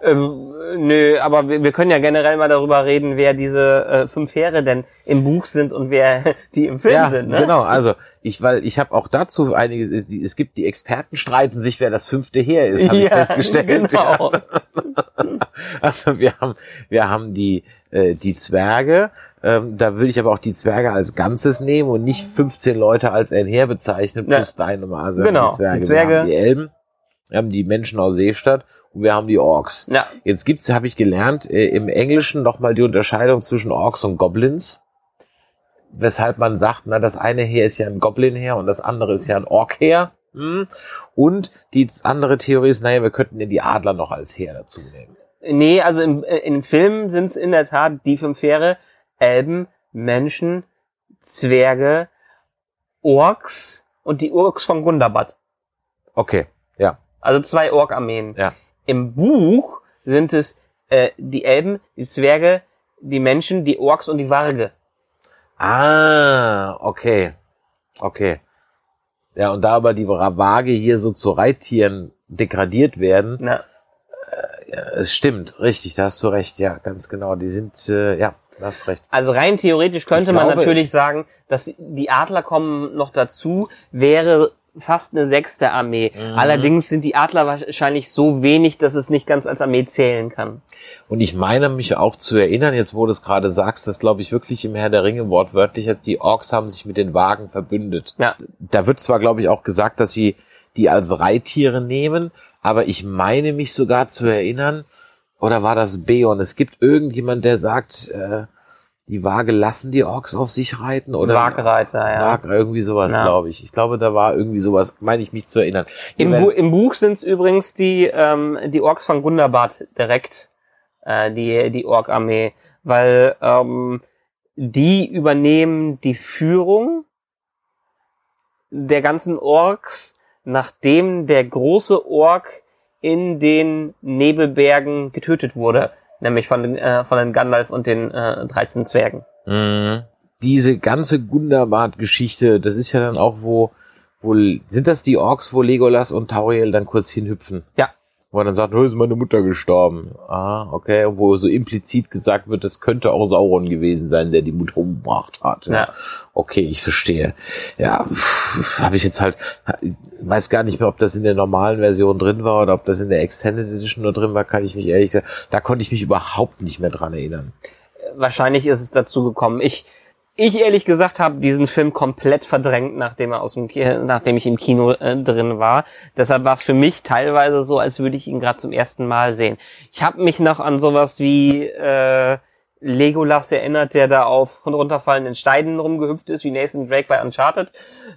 Ähm, nö, aber wir, wir können ja generell mal darüber reden, wer diese äh, fünf Heere denn im Buch sind und wer [LAUGHS] die im Film ja, sind. Ne? genau. Also ich, weil ich habe auch dazu einige. die- Es gibt die Experten streiten sich, wer das fünfte Heer ist, habe ich [LAUGHS] festgestellt. Genau. [LAUGHS] Also wir haben, wir haben die, äh, die Zwerge, Ähm, da würde ich aber auch die Zwerge als Ganzes nehmen und nicht 15 Leute als ein Heer bezeichnen, Ja. plus deine Mal. Also Genau, die Zwerge. die Zwerge. Wir haben die Elben, wir haben die Menschen aus Seestadt und wir haben die Orks. Ja, Jetzt gibt's, habe ich gelernt, äh, im Englischen nochmal die Unterscheidung zwischen Orks und Goblins. Weshalb man sagt, na, das eine Heer ist ja ein Goblin-Heer und das andere ist ja ein Ork-Heer. Hm. Und die andere Theorie ist, naja, wir könnten ja die Adler noch als Heer dazu nehmen. Nee, also im, äh, im Film sind es in der Tat die fünf Heere, Elben, Menschen, Zwerge, Orks und die Orks von Gundabad. Okay, ja. Also zwei Ork-Armeen. Ja. Im Buch sind es äh, die Elben, die Zwerge, die Menschen, die Orks und die Warge. Ah, okay. Okay. Ja, und da aber die Waage hier so zu Reittieren degradiert werden, Na, ja, es stimmt, richtig, da hast du recht, ja, ganz genau. Die sind, äh, ja, da hast recht. also rein theoretisch könnte Ich man glaube- natürlich sagen, dass die Adler kommen noch dazu, wäre fast eine sechste Armee. Mhm. Allerdings sind die Adler wahrscheinlich so wenig, dass es nicht ganz als Armee zählen kann. Und ich meine mich auch zu erinnern, jetzt wo du es gerade sagst, dass glaube ich wirklich im Herr der Ringe wortwörtlich hat, die Orks haben sich mit den Wagen verbündet. Ja. Da wird zwar glaube ich auch gesagt, dass sie die als Reittiere nehmen, aber ich meine mich sogar zu erinnern, oder war das Beon? Es gibt irgendjemand, der sagt, äh, die Waage lassen die Orks auf sich reiten oder Wagreiter, ja. Wag, irgendwie sowas, Ja. glaube ich. Ich glaube, da war irgendwie sowas, meine ich mich zu erinnern. Im, Bu Im Buch sind es übrigens die, ähm, die Orks von Gundabad direkt, äh, die, die Ork-Armee, weil ähm, die übernehmen die Führung der ganzen Orks, nachdem der große Ork in den Nebelbergen getötet wurde, nämlich von den, äh, von den Gandalf und den äh, 13 Zwergen. Mhm. Diese ganze Gundabad-Geschichte, das ist ja dann auch, wo, wo, sind das die Orks, wo Legolas und Tauriel dann kurz hinhüpfen? Ja. Wo er dann sagt, ist meine Mutter gestorben. Ah, okay. Wo so implizit gesagt wird, das könnte auch Sauron gewesen sein, der die Mutter umgebracht hat. Ja. Okay, ich verstehe. Ja, habe ich jetzt halt, weiß gar nicht mehr, ob das in der normalen Version drin war oder ob das in der Extended Edition nur drin war, kann ich mich ehrlich gesagt, da konnte ich mich überhaupt nicht mehr dran erinnern. wahrscheinlich ist es dazu gekommen. Ich, ich ehrlich gesagt habe diesen Film komplett verdrängt, nachdem er aus dem, nachdem ich im Kino äh, drin war. Deshalb war es für mich teilweise so, als würde ich ihn gerade zum ersten Mal sehen. Ich habe mich noch an sowas wie äh, Legolas erinnert, der da auf runterfallenden Steinen rumgehüpft ist, wie Nathan Drake bei Uncharted.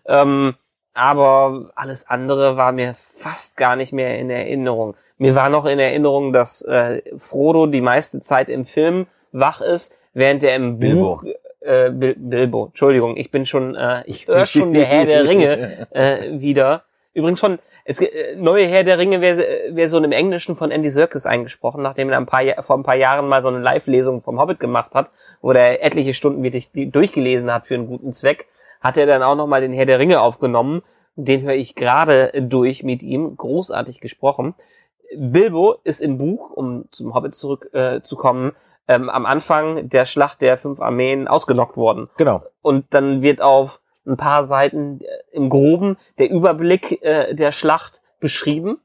Ähm, aber alles andere war mir fast gar nicht mehr in Erinnerung. Mir war noch in Erinnerung, dass äh, Frodo die meiste Zeit im Film wach ist, während er im Bilbo. Buch äh, Bil Bilbo, Entschuldigung, ich bin schon, äh, ich höre schon der Herr der Ringe äh, wieder. Übrigens von es äh, neue Herr der Ringe wäre wär so im Englischen von Andy Serkis eingesprochen, nachdem er ein paar vor ein paar Jahren mal so eine Live-Lesung vom Hobbit gemacht hat, wo er etliche Stunden wirklich durchgelesen hat für einen guten Zweck, hat er dann auch noch mal den Herr der Ringe aufgenommen. Den höre ich gerade durch mit ihm, großartig gesprochen. Bilbo ist im Buch, um zum Hobbit zurückzukommen, äh, zu kommen, ähm, am Anfang der Schlacht der fünf Armeen ausgenockt worden. Genau. Und dann wird auf ein paar Seiten äh, im Groben der Überblick äh, der Schlacht beschrieben.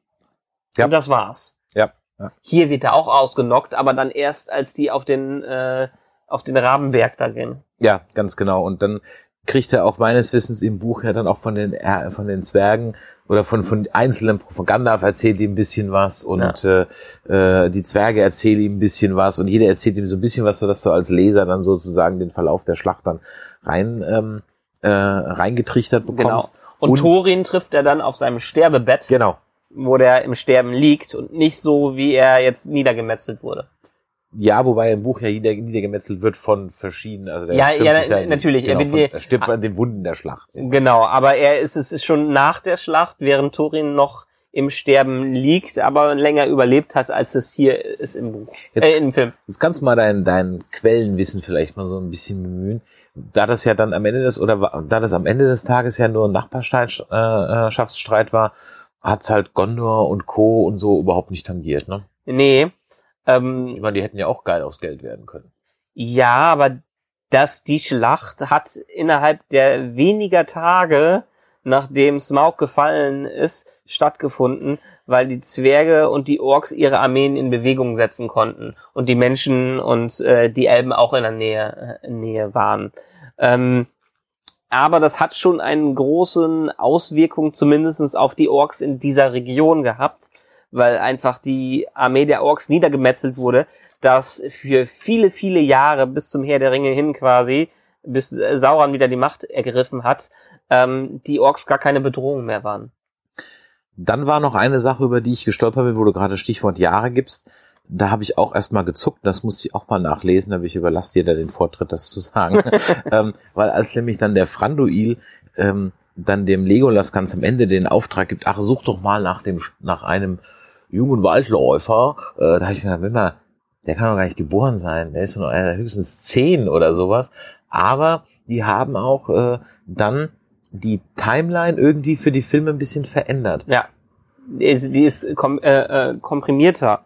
Ja. Und das war's. Ja. ja. Hier wird er auch ausgenockt, aber dann erst, als die auf den, äh, auf den Rabenberg da gehen. Ja, ganz genau. Und dann kriegt er auch meines Wissens im Buch ja dann auch von den äh, von den Zwergen oder von von einzelnen von Gandalf erzählt ihm ein bisschen was und äh, äh, die Zwerge erzählen ihm ein bisschen was und jeder erzählt ihm so ein bisschen was, sodass du als Leser dann sozusagen den Verlauf der Schlacht dann rein ähm, äh, reingetrichtert bekommst. Genau. Und, Und- Thorin trifft er dann auf seinem Sterbebett, Genau. wo der im Sterben liegt und nicht so, wie er jetzt niedergemetzelt wurde. Ja, wobei im Buch ja jeder niedergemetzelt wird von verschiedenen. Also der Ja, ja, na- natürlich. Er Genau, wird- von, er stirbt an den Wunden der Schlacht. So. Genau, aber er ist, es ist schon nach der Schlacht, während Thorin noch im Sterben liegt, aber länger überlebt hat, als es hier ist im Buch, Jetzt- äh, im Film. Jetzt kannst du mal dein, dein Quellenwissen vielleicht mal so ein bisschen bemühen. Da das ja dann am Ende des, oder da das am Ende des Tages ja nur ein Nachbarschaftsstreit war, hat's halt Gondor und Co. und so überhaupt nicht tangiert, ne? Nee, Ich ähm, meine, die hätten ja auch geil aufs Geld werden können. ja, aber dass die Schlacht hat innerhalb der weniger Tage nachdem Smaug gefallen ist, stattgefunden, weil die Zwerge und die Orks ihre Armeen in Bewegung setzen konnten und die Menschen und äh, die Elben auch in der Nähe, äh, Nähe waren. Ähm, aber das hat schon einen großen Auswirkung zumindestens auf die Orks in dieser Region gehabt, weil einfach die Armee der Orks niedergemetzelt wurde, dass für viele, viele Jahre bis zum Heer der Ringe hin quasi, bis Sauron wieder die Macht ergriffen hat, ähm, die Orks gar keine Bedrohung mehr waren. Dann war noch eine Sache, über die ich gestolpert bin, wo du gerade Stichwort Jahre gibst. Da habe ich auch erstmal gezuckt, das musste ich auch mal nachlesen, aber ich überlasse dir da den Vortritt, das zu sagen. [LAUGHS] ähm, weil als nämlich dann der Franduil ähm, dann dem Legolas ganz am Ende den Auftrag gibt, ach, such doch mal nach dem nach einem jungen Waldläufer, äh, da habe ich mir gedacht, man, der kann doch gar nicht geboren sein, der ist nur äh, höchstens zehn oder sowas. Aber die haben auch äh, dann die Timeline irgendwie für die Filme ein bisschen verändert. Ja, die ist, die ist kom äh, äh, komprimierter.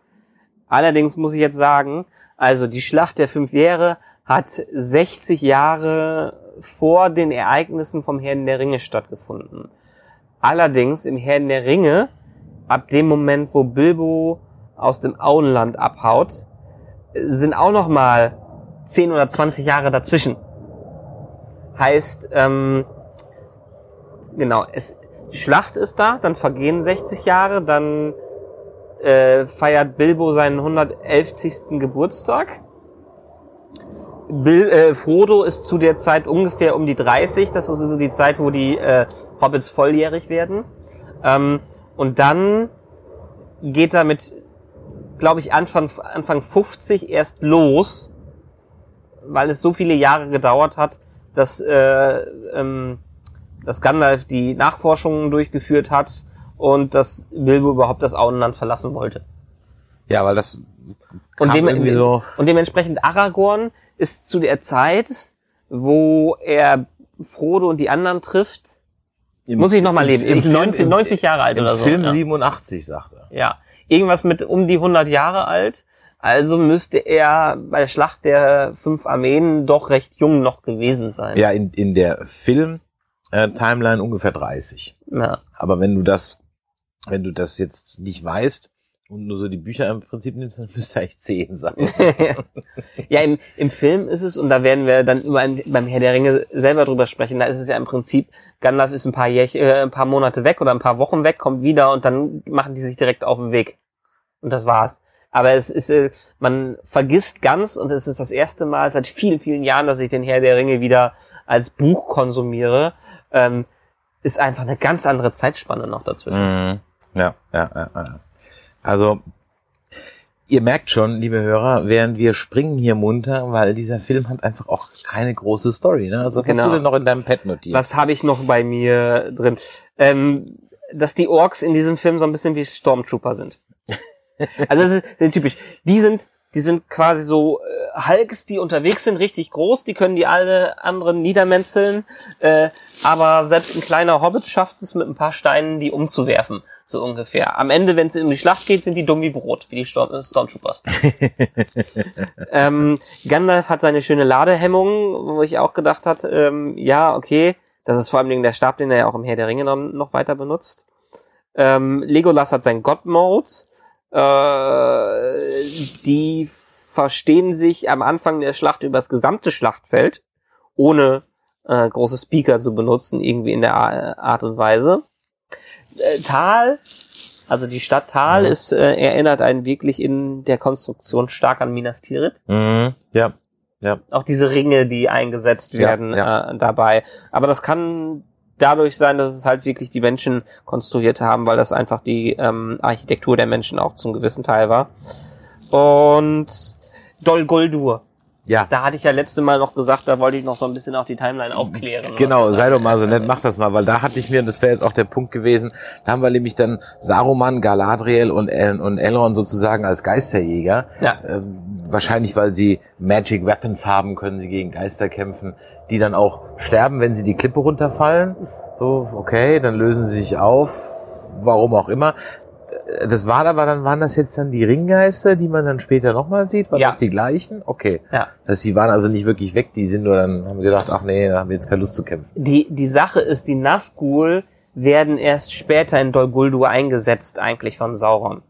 Allerdings muss ich jetzt sagen, also die Schlacht der fünf Jahre hat 60 Jahre vor den Ereignissen vom Herrn der Ringe stattgefunden. Allerdings im Herrn der Ringe, ab dem Moment, wo Bilbo aus dem Auenland abhaut, sind auch noch mal 10 oder 20 Jahre dazwischen. Heißt, ähm, genau, es, die Schlacht ist da, dann vergehen 60 Jahre, dann äh, feiert Bilbo seinen 111. Geburtstag. Bil, äh, Frodo ist zu der Zeit ungefähr um die 30, das ist also die Zeit, wo die äh, Hobbits volljährig werden. Ähm, und dann geht er mit, glaube ich, Anfang, Anfang 50 erst los, weil es so viele Jahre gedauert hat, dass, äh, ähm, dass Gandalf die Nachforschungen durchgeführt hat und dass Bilbo überhaupt das Auenland verlassen wollte. Ja, weil das Und, dem, irgendwie so. und dementsprechend Aragorn ist zu der Zeit, wo er Frodo und die anderen trifft, Im- muss ich noch mal im- leben, Im, im Film, 90, im, 90 Jahre alt im oder so. Film ja. 87, sagt er. ja, irgendwas mit um die 100 Jahre alt. Also müsste er bei der Schlacht der fünf Armeen doch recht jung noch gewesen sein. Ja, in, in der Film-Timeline ungefähr 30. Ja. Aber wenn du das, wenn du das jetzt nicht weißt und nur so die Bücher im Prinzip nimmst, dann müsste eigentlich 10 sein. [LAUGHS] ja, im, im Film ist es, und da werden wir dann über ein, beim Herr der Ringe selber drüber sprechen, da ist es ja im Prinzip, Gandalf ist ein paar, Jäch, äh, ein paar Monate weg oder ein paar Wochen weg, kommt wieder und dann machen die sich direkt auf den Weg. Und das war's. Aber es ist, äh, man vergisst ganz, und es ist das erste Mal seit vielen, vielen Jahren, dass ich den Herr der Ringe wieder als Buch konsumiere, ähm, ist einfach eine ganz andere Zeitspanne noch dazwischen. Mhm. Ja, ja, ja, ja. Also, ihr merkt schon, liebe Hörer, während wir springen hier munter, weil dieser Film hat einfach auch keine große Story. Ne? Also, was Genau. hast du denn noch in deinem Pad notiert? Was habe ich noch bei mir drin? Ähm, dass die Orks in diesem Film so ein bisschen wie Stormtrooper sind. [LAUGHS] Also das ist, das ist typisch. Die sind, die sind quasi so äh, Hulks, die unterwegs sind, richtig groß. Die können die alle anderen niedermetzeln. Äh, aber selbst ein kleiner Hobbit schafft es mit ein paar Steinen, die umzuwerfen, so ungefähr. Am Ende, wenn es in die Schlacht geht, sind die dumm wie Brot, wie die Storm äh, Stormtroopers. [LAUGHS] ähm, Gandalf hat seine schöne Ladehemmung, wo ich auch gedacht hat, ähm, ja, okay, das ist vor allem der Stab, den er ja auch im Herr der Ringe noch, noch weiter benutzt. Ähm, Legolas hat seinen God-Mode. Äh, die verstehen sich am Anfang der Schlacht über das gesamte Schlachtfeld, ohne äh, große Speaker zu benutzen, irgendwie in der Art und Weise. Äh, Tal, also die Stadt Tal, Mhm. ist, äh, erinnert einen wirklich in der Konstruktion stark an Minas Tirith Mhm. Ja, ja. auch diese Ringe, die eingesetzt Ja, werden ja. Äh, dabei. Aber das kann dadurch sein, dass es halt wirklich die Menschen konstruiert haben, weil das einfach die ähm, Architektur der Menschen auch zum gewissen Teil war. Und Dol Guldur. Ja, Da hatte ich ja letzte Mal noch gesagt, da wollte ich noch so ein bisschen auch die Timeline aufklären. Genau, sei doch mal so nett, mach das mal, weil da hatte ich mir, und das wäre jetzt auch der Punkt gewesen, da haben wir nämlich dann Saruman, Galadriel und, El und Elrond sozusagen als Geisterjäger. Ja. Ähm, wahrscheinlich, weil sie Magic Weapons haben, können sie gegen Geister kämpfen, die dann auch sterben, wenn sie die Klippe runterfallen. So, okay, dann lösen sie sich auf, warum auch immer. Das war aber dann, waren das jetzt dann die Ringgeister, die man dann später nochmal sieht? Waren Ja. das die gleichen? Okay. Ja. Das, die waren also nicht wirklich weg, die sind nur dann, haben wir gedacht, ach nee, da haben wir jetzt keine Lust zu kämpfen. Die, die Sache ist, die Nazgul werden erst später in Dol Guldur eingesetzt, eigentlich von Sauron.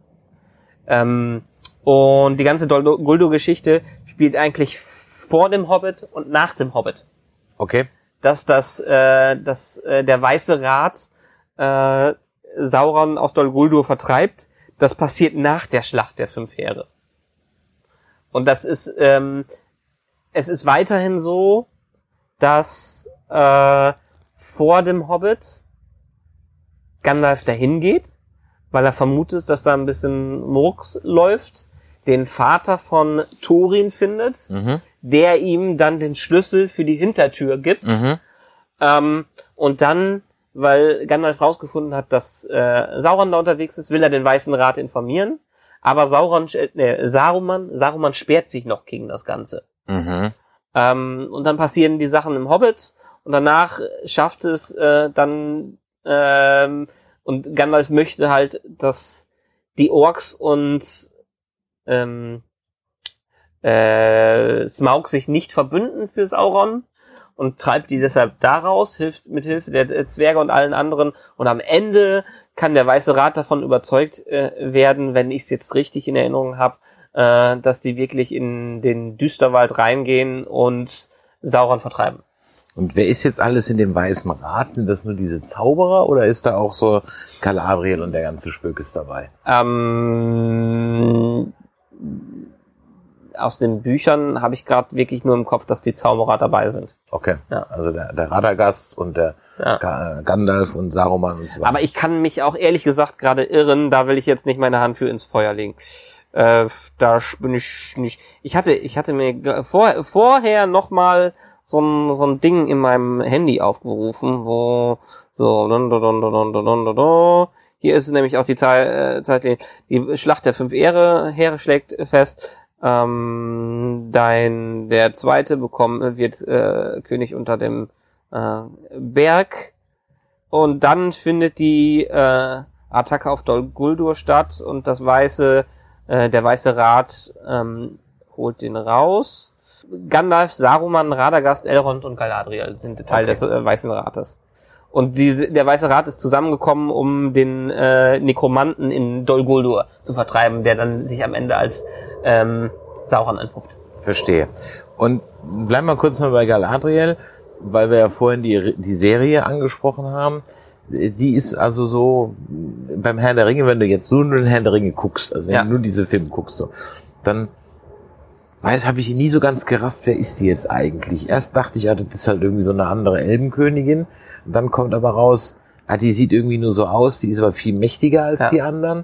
Ähm, und die ganze Dol Guldur-Geschichte spielt eigentlich vor dem Hobbit und nach dem Hobbit. Okay. Dass das, äh, dass äh, der Weiße Rat äh, Sauron aus Dol Guldur vertreibt, das passiert nach der Schlacht der fünf Heere. Und das ist, ähm, es ist weiterhin so, dass äh, vor dem Hobbit Gandalf dahin geht, weil er vermutet, dass da ein bisschen Murks läuft, den Vater von Thorin findet, Mhm. der ihm dann den Schlüssel für die Hintertür gibt. Mhm. Ähm, und dann, weil Gandalf rausgefunden hat, dass äh, Sauron da unterwegs ist, will er den Weißen Rat informieren. Aber Sauron, äh, nee, Saruman, Saruman sperrt sich noch gegen das Ganze. Mhm. Ähm, und dann passieren die Sachen im Hobbit und danach schafft es äh, dann ähm, und Gandalf möchte halt, dass die Orks und ähm, äh, Smaug sich nicht verbünden für Sauron und treibt die deshalb daraus, hilft mit Hilfe der Zwerge und allen anderen und am Ende kann der Weiße Rat davon überzeugt äh, werden, wenn ich es jetzt richtig in Erinnerung habe, äh, dass die wirklich in den Düsterwald reingehen und Sauron vertreiben. Und wer ist jetzt alles in dem Weißen Rat? Sind das nur diese Zauberer oder ist da auch so Galadriel und der ganze Spökes dabei? Ähm, aus den Büchern habe ich gerade wirklich nur im Kopf, dass die Zauberer dabei sind. Okay. Ja. Also der, der Radagast und der Ja. Ga- Gandalf und Saruman und so weiter. Aber ich kann mich auch ehrlich gesagt gerade irren, da will ich jetzt nicht meine Hand für ins Feuer legen. Äh, da bin ich nicht. Ich hatte, ich hatte mir vor, vorher noch mal so ein, so ein Ding in meinem Handy aufgerufen, wo so hier ist nämlich auch die Zeit, äh, Zeit die Schlacht der fünf Ehre, Heere schlägt fest. Ähm, dein der zweite bekommen wird äh, König unter dem äh, Berg und dann findet die äh, Attacke auf Dol Guldur statt und das weiße, äh, der weiße Rat ähm, holt den raus. Gandalf, Saruman, Radagast, Elrond und Galadriel sind Teil Okay. des äh, Weißen Rates. Und diese, der Weiße Rat ist zusammengekommen, um den äh, Nekromanten in Dol Guldur zu vertreiben, der dann sich am Ende als ähm, Sauron entpuppt. Verstehe. Und bleiben wir kurz mal bei Galadriel, weil wir ja vorhin die, die Serie angesprochen haben. Die ist also so beim Herrn der Ringe, wenn du jetzt nur den Herrn der Ringe guckst, also wenn Ja. du nur diese Filme guckst, so, dann weiß, habe ich nie so ganz gerafft, wer ist die jetzt eigentlich. Erst dachte ich, ja, das ist halt irgendwie so eine andere Elbenkönigin. Und dann kommt aber raus, ah, die sieht irgendwie nur so aus, die ist aber viel mächtiger als Ja. die anderen.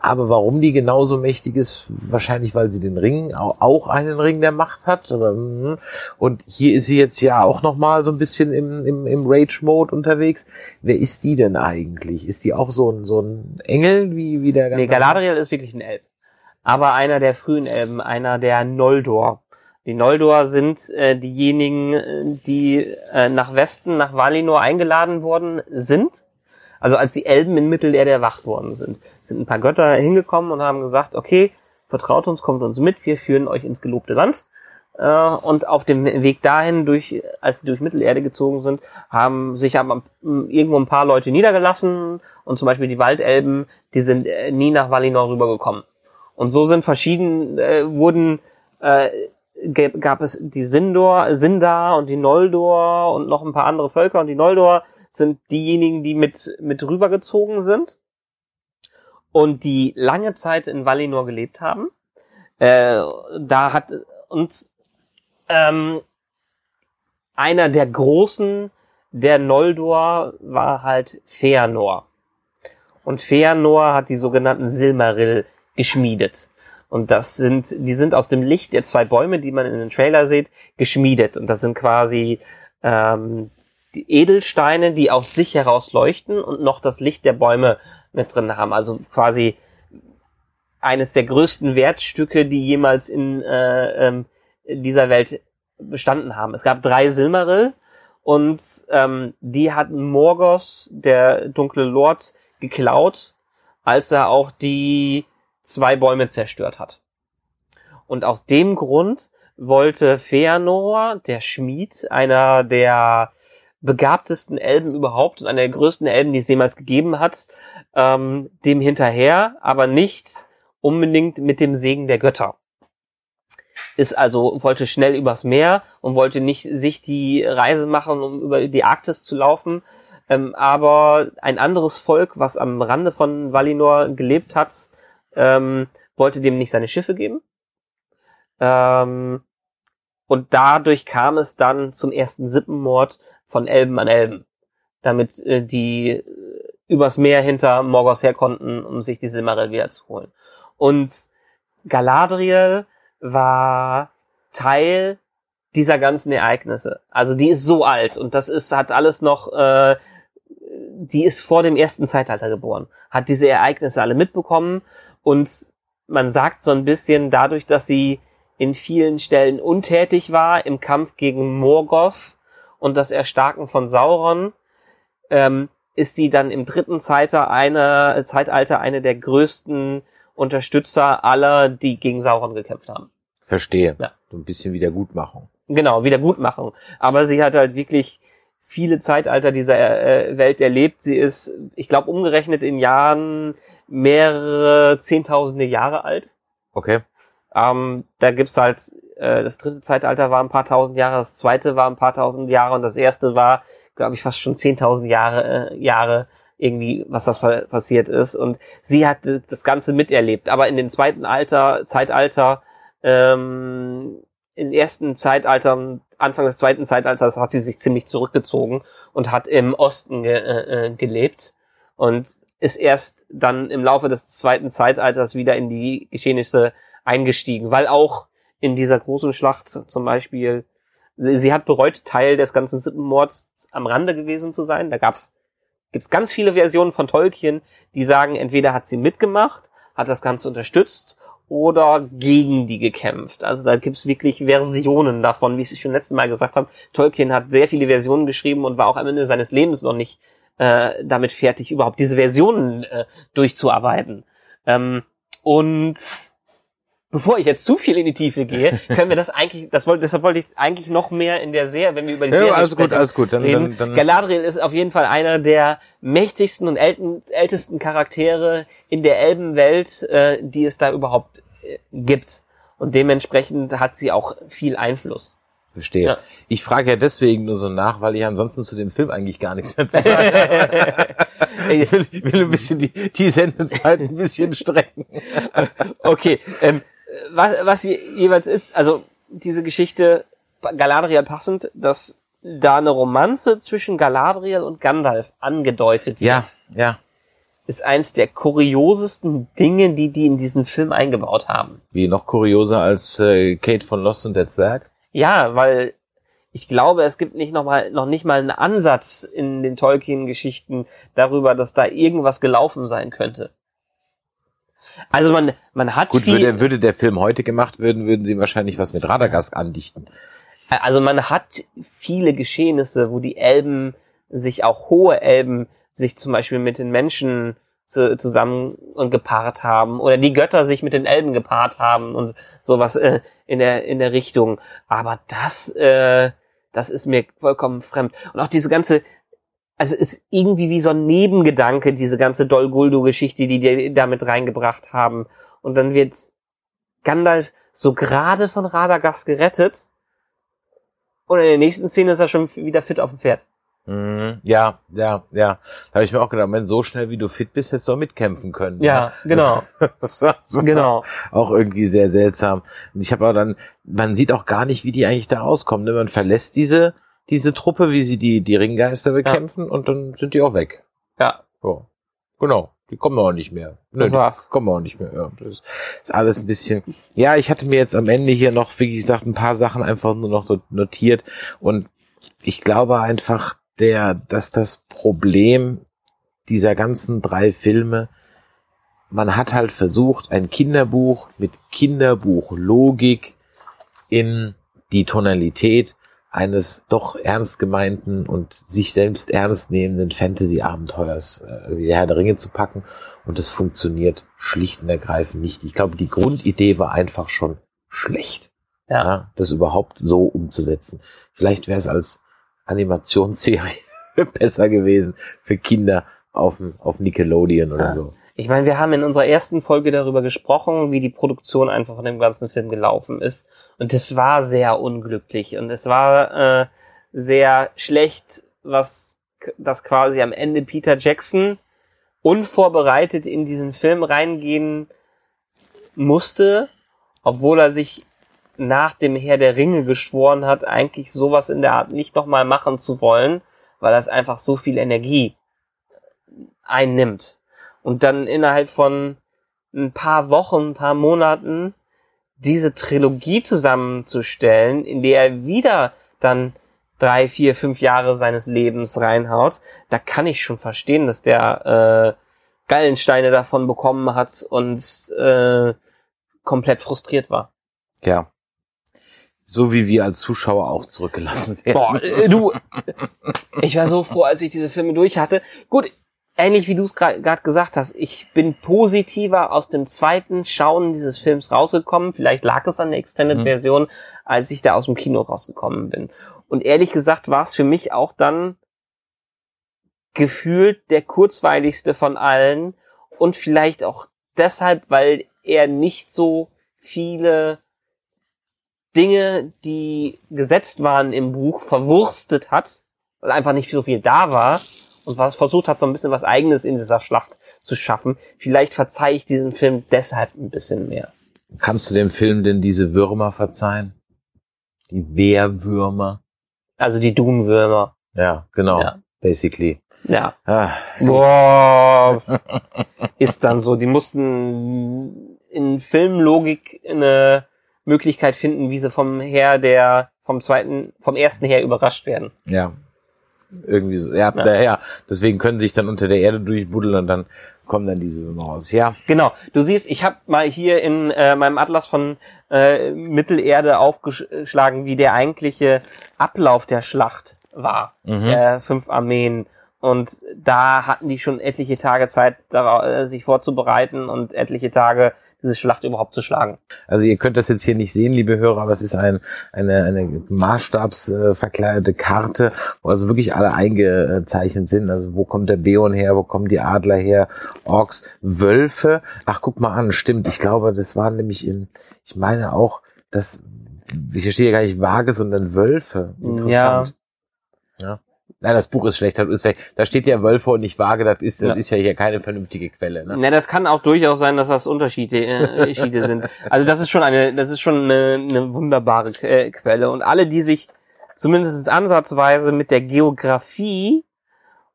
Aber warum die genauso mächtig ist, wahrscheinlich weil sie den Ring, au- auch einen Ring der Macht hat. Mm. Und hier ist sie jetzt ja auch nochmal so ein bisschen im, im, im Rage-Mode unterwegs. Wer ist die denn eigentlich? Ist die auch so ein, so ein Engel wie, wie der Nee, Galadriel ist wirklich ein Elb. Aber einer der frühen Elben, einer der Noldor. Die Noldor sind äh, diejenigen, äh, die äh, nach Westen, nach Valinor eingeladen worden sind. Also als die Elben in Mittelerde erwacht worden sind, sind ein paar Götter hingekommen und haben gesagt, okay, vertraut uns, kommt uns mit, wir führen euch ins gelobte Land. Äh, und auf dem Weg dahin, durch, als sie durch Mittelerde gezogen sind, haben sich aber irgendwo ein paar Leute niedergelassen und zum Beispiel die Waldelben, die sind äh, nie nach Valinor rübergekommen. Und so sind verschieden, äh, wurden, äh, gab, gab es die Sindor, Sindar und die Noldor und noch ein paar andere Völker und die Noldor sind diejenigen, die mit, mit rübergezogen sind und die lange Zeit in Valinor gelebt haben. Äh, da hat uns ähm, einer der großen der Noldor war halt Feanor. Und Feanor hat die sogenannten Silmaril geschmiedet. Und das sind, die sind aus dem Licht der zwei Bäume, die man in den Trailer sieht, geschmiedet. Und das sind quasi ähm, die Edelsteine, die aus sich heraus leuchten und noch das Licht der Bäume mit drin haben. Also quasi eines der größten Wertstücke, die jemals in äh, ähm, dieser Welt bestanden haben. Es gab drei Silmaril und ähm, die hat Morgoth, der dunkle Lord, geklaut, als er auch die zwei Bäume zerstört hat. Und aus dem Grund wollte Feanor, der Schmied, einer der begabtesten Elben überhaupt und einer der größten Elben, die es jemals gegeben hat, ähm, dem hinterher, aber nicht unbedingt mit dem Segen der Götter. Ist also, wollte schnell übers Meer und wollte nicht sich die Reise machen, um über die Arktis zu laufen, ähm, aber ein anderes Volk, was am Rande von Valinor gelebt hat, ähm, wollte dem nicht seine Schiffe geben. Ähm, und dadurch kam es dann zum ersten Sippenmord von Elben an Elben, damit äh, die äh, übers Meer hinter Morgos her konnten, um sich die Silmaril wiederzuholen. Und Galadriel war Teil dieser ganzen Ereignisse. Also die ist so alt und das ist hat alles noch, äh, die ist vor dem ersten Zeitalter geboren, hat diese Ereignisse alle mitbekommen und man sagt so ein bisschen dadurch, dass sie in vielen Stellen untätig war im Kampf gegen Morgoth und das Erstarken von Sauron, ähm, ist sie dann im dritten Zeitalter eine, Zeitalter eine der größten Unterstützer aller, die gegen Sauron gekämpft haben. Verstehe. Ja. So ein bisschen Wiedergutmachung. Genau, Wiedergutmachung. Aber sie hat halt wirklich viele Zeitalter dieser äh, Welt erlebt. Sie ist, ich glaube, umgerechnet in Jahren mehrere Zehntausende Jahre alt. Okay. Ähm, da gibt's halt, äh, das dritte Zeitalter war ein paar tausend Jahre, das zweite war ein paar tausend Jahre und das erste war, glaube ich, fast schon zehntausend Jahre, äh, Jahre irgendwie, was das pa passiert ist. Und sie hat das Ganze miterlebt. Aber in den zweiten Alter, Zeitalter, ähm, in ersten Zeitaltern, Anfang des zweiten Zeitalters hat sie sich ziemlich zurückgezogen und hat im Osten ge äh, äh gelebt und ist erst dann im Laufe des zweiten Zeitalters wieder in die Geschehnisse eingestiegen, weil auch in dieser großen Schlacht zum Beispiel, sie, hat bereut, Teil des ganzen Sippenmords am Rande gewesen zu sein. Da gab's gibt's ganz viele Versionen von Tolkien, die sagen, entweder hat sie mitgemacht, hat das Ganze unterstützt oder gegen die gekämpft. Also da gibt's wirklich Versionen davon, wie ich schon letztes Mal gesagt habe. Tolkien hat sehr viele Versionen geschrieben und war auch am Ende seines Lebens noch nicht äh, damit fertig, überhaupt diese Versionen äh, durchzuarbeiten. Ähm, und bevor ich jetzt zu viel in die Tiefe gehe, [LAUGHS] können wir das eigentlich, das wollte, deshalb wollte ich eigentlich noch mehr in der Serie, wenn wir über die Ja, Serie alles sprechen, gut, alles gut. Dann, reden. dann, dann, Galadriel ist auf jeden Fall einer der mächtigsten und ältesten Charaktere in der Elbenwelt, äh, die es da überhaupt äh, gibt. Und dementsprechend hat sie auch viel Einfluss. Verstehe. Ja. Ich frage ja deswegen nur so nach, weil ich ansonsten zu dem Film eigentlich gar nichts mehr zu sagen habe. [LAUGHS] ich, will, will ein bisschen die, die Sendezeit ein bisschen strecken. okay, ähm, was, was je- jeweils ist, also diese Geschichte Galadriel passend, dass da eine Romanze zwischen Galadriel und Gandalf angedeutet wird, Ja, ja. ist eins der kuriosesten Dinge, die die in diesen Film eingebaut haben. Wie noch kurioser als äh, Kate von Lost und der Zwerg. Ja, weil ich glaube, es gibt nicht noch mal, noch nicht mal einen Ansatz in den Tolkien-Geschichten darüber, dass da irgendwas gelaufen sein könnte. Also man, man hat Gut, viel, würde, würde der Film heute gemacht werden, würden sie wahrscheinlich was mit Radagast andichten. also man hat viele Geschehnisse, wo die Elben sich auch hohe Elben sich zum Beispiel mit den Menschen zu, zusammen und gepaart haben oder die Götter sich mit den Elben gepaart haben und sowas äh, in der in der Richtung. Aber das äh, das ist mir vollkommen fremd und auch diese ganze also ist irgendwie wie so ein Nebengedanke diese ganze Dol Guldur Geschichte, die die da mit reingebracht haben und dann wird Gandalf so gerade von Radagast gerettet und in der nächsten Szene ist er schon wieder fit auf dem Pferd. Mhm. Ja, ja, ja. Da habe ich mir auch gedacht, wenn so schnell wie du fit bist, hättest du auch mitkämpfen können. Ja, genau. [LAUGHS] Das war so genau. auch irgendwie sehr seltsam. Und ich habe aber dann, man sieht auch gar nicht, wie die eigentlich da rauskommen. Ne? Man verlässt diese, diese Truppe, wie sie die, die Ringgeister bekämpfen und dann sind die auch weg. Ja, So. Genau. Die kommen auch nicht mehr. Nö, das die kommen auch nicht mehr. Ja, das ist alles ein bisschen. Ja, ich hatte mir jetzt am Ende hier noch, wie gesagt, ein paar Sachen einfach nur noch notiert und ich glaube einfach, der, dass das Problem dieser ganzen drei Filme, man hat halt versucht, ein Kinderbuch mit Kinderbuchlogik in die Tonalität eines doch ernst gemeinten und sich selbst ernst nehmenden Fantasy-Abenteuers äh, wie der Herr der Ringe zu packen. Und das funktioniert schlicht und ergreifend nicht. Ich glaube, die Grundidee war einfach schon schlecht. Ja. das überhaupt so umzusetzen. Vielleicht wäre es als Animationsserie [LAUGHS] besser gewesen für Kinder auf, auf Nickelodeon oder Ja. so. Ich meine, wir haben in unserer ersten Folge darüber gesprochen, wie die Produktion einfach von dem ganzen Film gelaufen ist. Und es war sehr unglücklich und es war äh, sehr schlecht, was das quasi am Ende Peter Jackson unvorbereitet in diesen Film reingehen musste, obwohl er sich nach dem Herr der Ringe geschworen hat, eigentlich sowas in der Art nicht nochmal machen zu wollen, weil das einfach so viel Energie einnimmt. Und dann innerhalb von ein paar Wochen, ein paar Monaten diese Trilogie zusammenzustellen, in der er wieder dann drei, vier, fünf Jahre seines Lebens reinhaut, da kann ich schon verstehen, dass der äh, Gallensteine davon bekommen hat und äh, komplett frustriert war. Ja. So wie wir als Zuschauer auch zurückgelassen werden. Boah, äh, du, ich war so froh, als ich diese Filme durch hatte. Gut, ähnlich wie du es gerade gesagt hast, ich bin positiver aus dem zweiten Schauen dieses Films rausgekommen. Vielleicht lag es an der Mhm. Extended-Version, als ich da aus dem Kino rausgekommen bin. Und ehrlich gesagt war es für mich auch dann gefühlt der kurzweiligste von allen und vielleicht auch deshalb, weil er nicht so viele Dinge, die gesetzt waren im Buch, verwurstet hat, weil einfach nicht so viel da war und was versucht hat, so ein bisschen was Eigenes in dieser Schlacht zu schaffen. Vielleicht verzeihe ich diesem Film deshalb ein bisschen mehr. Kannst du dem Film denn diese Würmer verzeihen? Die Wehrwürmer? Also die Doom-Würmer. Ja, genau. Ja. Basically. Ja. Ah, Boah. [LAUGHS] Ist dann so. Die mussten in Filmlogik eine Möglichkeit finden, wie sie vom Herr der, vom zweiten, vom ersten her überrascht werden. ja. Irgendwie so. Ja, Ja. daher. Deswegen können sie sich dann unter der Erde durchbuddeln und dann kommen dann diese Würmer raus. Ja. Genau. Du siehst, ich habe mal hier in äh, meinem Atlas von äh, Mittelerde aufgeschlagen, wie der eigentliche Ablauf der Schlacht war. Mhm. Der fünf Armeen. Und da hatten die schon etliche Tage Zeit, äh, sich vorzubereiten und etliche Tage, diese Schlacht überhaupt zu schlagen. Also ihr könnt das jetzt hier nicht sehen, liebe Hörer, aber es ist ein, eine, eine maßstabsverkleidete äh, verkleidete Karte, wo also wirklich alle eingezeichnet sind. Also wo kommt der Beon her, wo kommen die Adler her, Orks, Wölfe. Ach, guck mal an, stimmt. Ich glaube, das waren nämlich in, ich meine auch, dass, hier steht ja gar nicht Waage, sondern Wölfe. Interessant. Ja. Nein, das Buch ist schlecht, das ist weg. Da steht ja Wölfe und nicht Vage, das ist, das Ja. ist ja hier keine vernünftige Quelle. Ne? Na, das kann auch durchaus sein, dass das Unterschiede, äh, sind. Also das ist schon eine, das ist schon eine, eine wunderbare äh, Quelle. Und alle, die sich zumindest ansatzweise mit der Geografie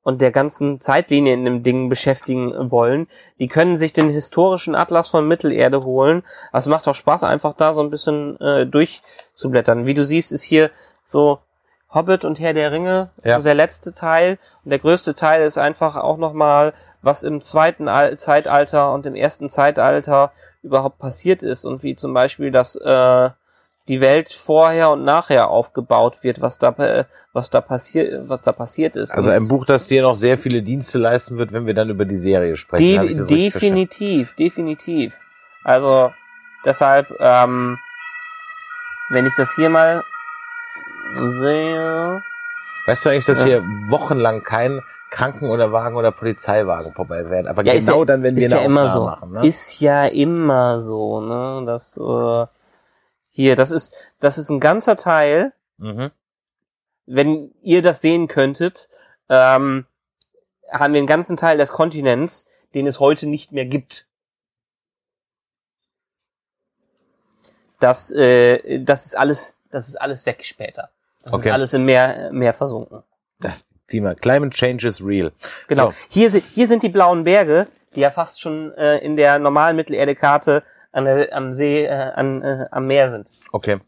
und der ganzen Zeitlinie in dem Ding beschäftigen wollen, die können sich den historischen Atlas von Mittelerde holen. Es macht auch Spaß, einfach da so ein bisschen äh, durchzublättern. Wie du siehst, ist hier so Hobbit und Herr der Ringe, Ja. so der letzte Teil. Und der größte Teil ist einfach auch nochmal, was im zweiten Al Zeitalter und im ersten Zeitalter überhaupt passiert ist und wie zum Beispiel das äh, die Welt vorher und nachher aufgebaut wird, was da äh, was da passiert was da passiert ist. Also ein Buch, das dir noch sehr viele Dienste leisten wird, wenn wir dann über die Serie sprechen. De definitiv, definitiv. Also deshalb, ähm, wenn ich das hier mal sehe, Weißt du eigentlich, dass Ja. hier wochenlang kein Kranken- oder Wagen oder Polizeiwagen vorbei werden? Aber Ja, genau ja- dann, wenn wir eine ja immer Aufnahme so, machen. Ne? ist ja immer so, ne? Das äh, hier, das ist das ist ein ganzer Teil. mhm. Wenn ihr das sehen könntet, ähm, haben wir einen ganzen Teil des Kontinents, den es heute nicht mehr gibt. Das, äh, das ist alles, das ist alles weg später. Das Okay. ist alles im Meer, Meer versunken. Klima. Climate Change is real. Genau. So. Hier, sind, hier sind die blauen Berge, die ja fast schon äh, in der normalen Mittelerde-Karte an der, am See, äh, an, äh, am Meer sind. Okay.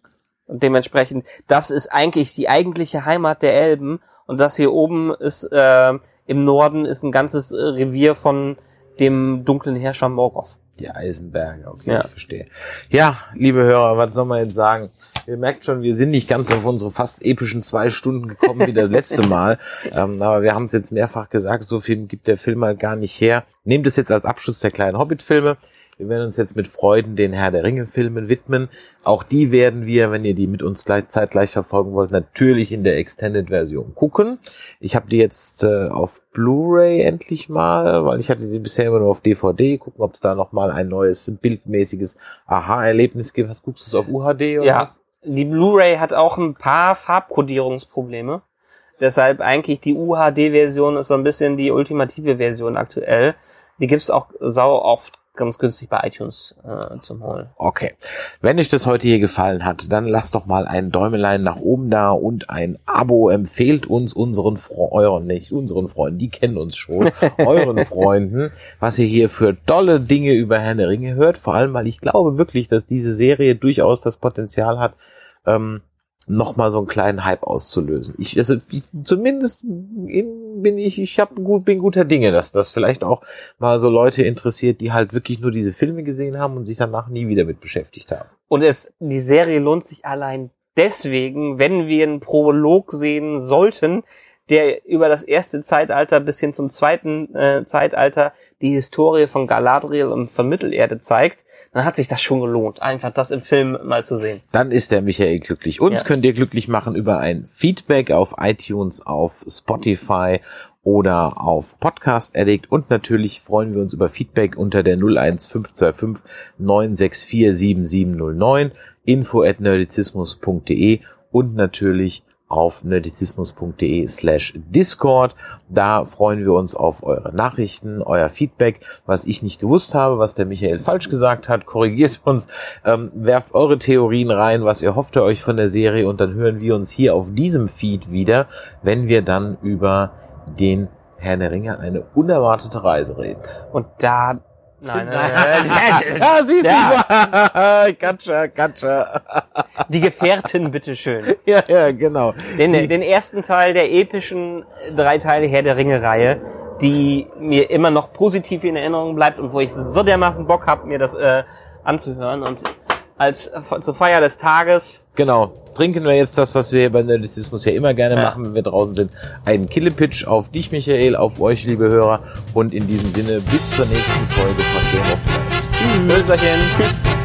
Und dementsprechend, das ist eigentlich die eigentliche Heimat der Elben. Und das hier oben ist äh, im Norden ist ein ganzes äh, Revier von dem dunklen Herrscher Morgoth. Die Eisenberge, okay, Ja. ich verstehe. Ja, liebe Hörer, was soll man jetzt sagen? Ihr merkt schon, wir sind nicht ganz auf unsere fast epischen zwei Stunden gekommen wie das letzte [LAUGHS] Mal. Ähm, aber wir haben es jetzt mehrfach gesagt, so viel gibt der Film halt gar nicht her. Nehmt es jetzt als Abschluss der kleinen Hobbit-Filme. Wir werden uns jetzt mit Freuden den Herr der Ringe-Filmen widmen. Auch die werden wir, wenn ihr die mit uns gleich, zeitgleich verfolgen wollt, natürlich in der Extended-Version gucken. Ich habe die jetzt äh, auf Blu-ray endlich mal, weil ich hatte sie bisher immer nur auf DVD. Gucken, ob es da noch mal ein neues bildmäßiges Aha-Erlebnis gibt. Was guckst du es auf UHD oder Ja, was? die Blu-ray hat auch ein paar Farbkodierungsprobleme. Deshalb eigentlich die UHD-Version ist so ein bisschen die ultimative Version aktuell. Die gibt's auch sau oft ganz günstig bei iTunes äh, zum Holen. Okay. Wenn euch das heute hier gefallen hat, dann lasst doch mal ein Däumelein nach oben da und ein Abo. Empfehlt uns unseren Fre euren, nicht unseren Freunden, die kennen uns schon, [LAUGHS] euren Freunden, was ihr hier für tolle Dinge über Herrn der Ringe hört. Vor allem, weil ich glaube wirklich, dass diese Serie durchaus das Potenzial hat, ähm, nochmal so einen kleinen Hype auszulösen. Ich, also ich, zumindest in, bin ich, ich hab gut, bin guter Dinge, dass das vielleicht auch mal so Leute interessiert, die halt wirklich nur diese Filme gesehen haben und sich danach nie wieder mit beschäftigt haben. Und es, die Serie lohnt sich allein deswegen, wenn wir einen Prolog sehen sollten, der über das erste Zeitalter bis hin zum zweiten äh, Zeitalter die Historie von Galadriel und von Mittelerde zeigt, dann hat sich das schon gelohnt, einfach das im Film mal zu sehen. Dann ist der Michael glücklich. Uns Ja. könnt ihr glücklich machen über ein Feedback auf iTunes, auf Spotify oder auf Podcast Addict und natürlich freuen wir uns über Feedback unter der 01525 964 7709 info at nerdizismus.de und natürlich auf nerdizismus.de slash Discord. Da freuen wir uns auf eure Nachrichten, euer Feedback, was ich nicht gewusst habe, was der Michael falsch gesagt hat, korrigiert uns, ähm, werft eure Theorien rein, was ihr hofft euch von der Serie und dann hören wir uns hier auf diesem Feed wieder, wenn wir dann über den Herrn der Ringe eine unerwartete Reise reden. Und da, [LAUGHS] nein, nein, nein, ja, siehst Ja. du, gotcha, gotcha. die Gefährten, bitteschön. ja, ja, genau. Den, Die- den ersten Teil der epischen drei Teile Herr der Ringe-Reihe, die mir immer noch positiv in Erinnerung bleibt und wo ich so dermaßen Bock habe, mir das äh, anzuhören. Und als äh, zur Feier des Tages Genau. Trinken wir jetzt das, was wir hier bei Nerdizismus ja immer gerne Ja. machen, wenn wir draußen sind. Einen Killepitch auf dich, Michael, auf euch, liebe Hörer. Und in diesem Sinne, bis zur nächsten Folge von Game of Thrones. Hölzerchen, tschüss.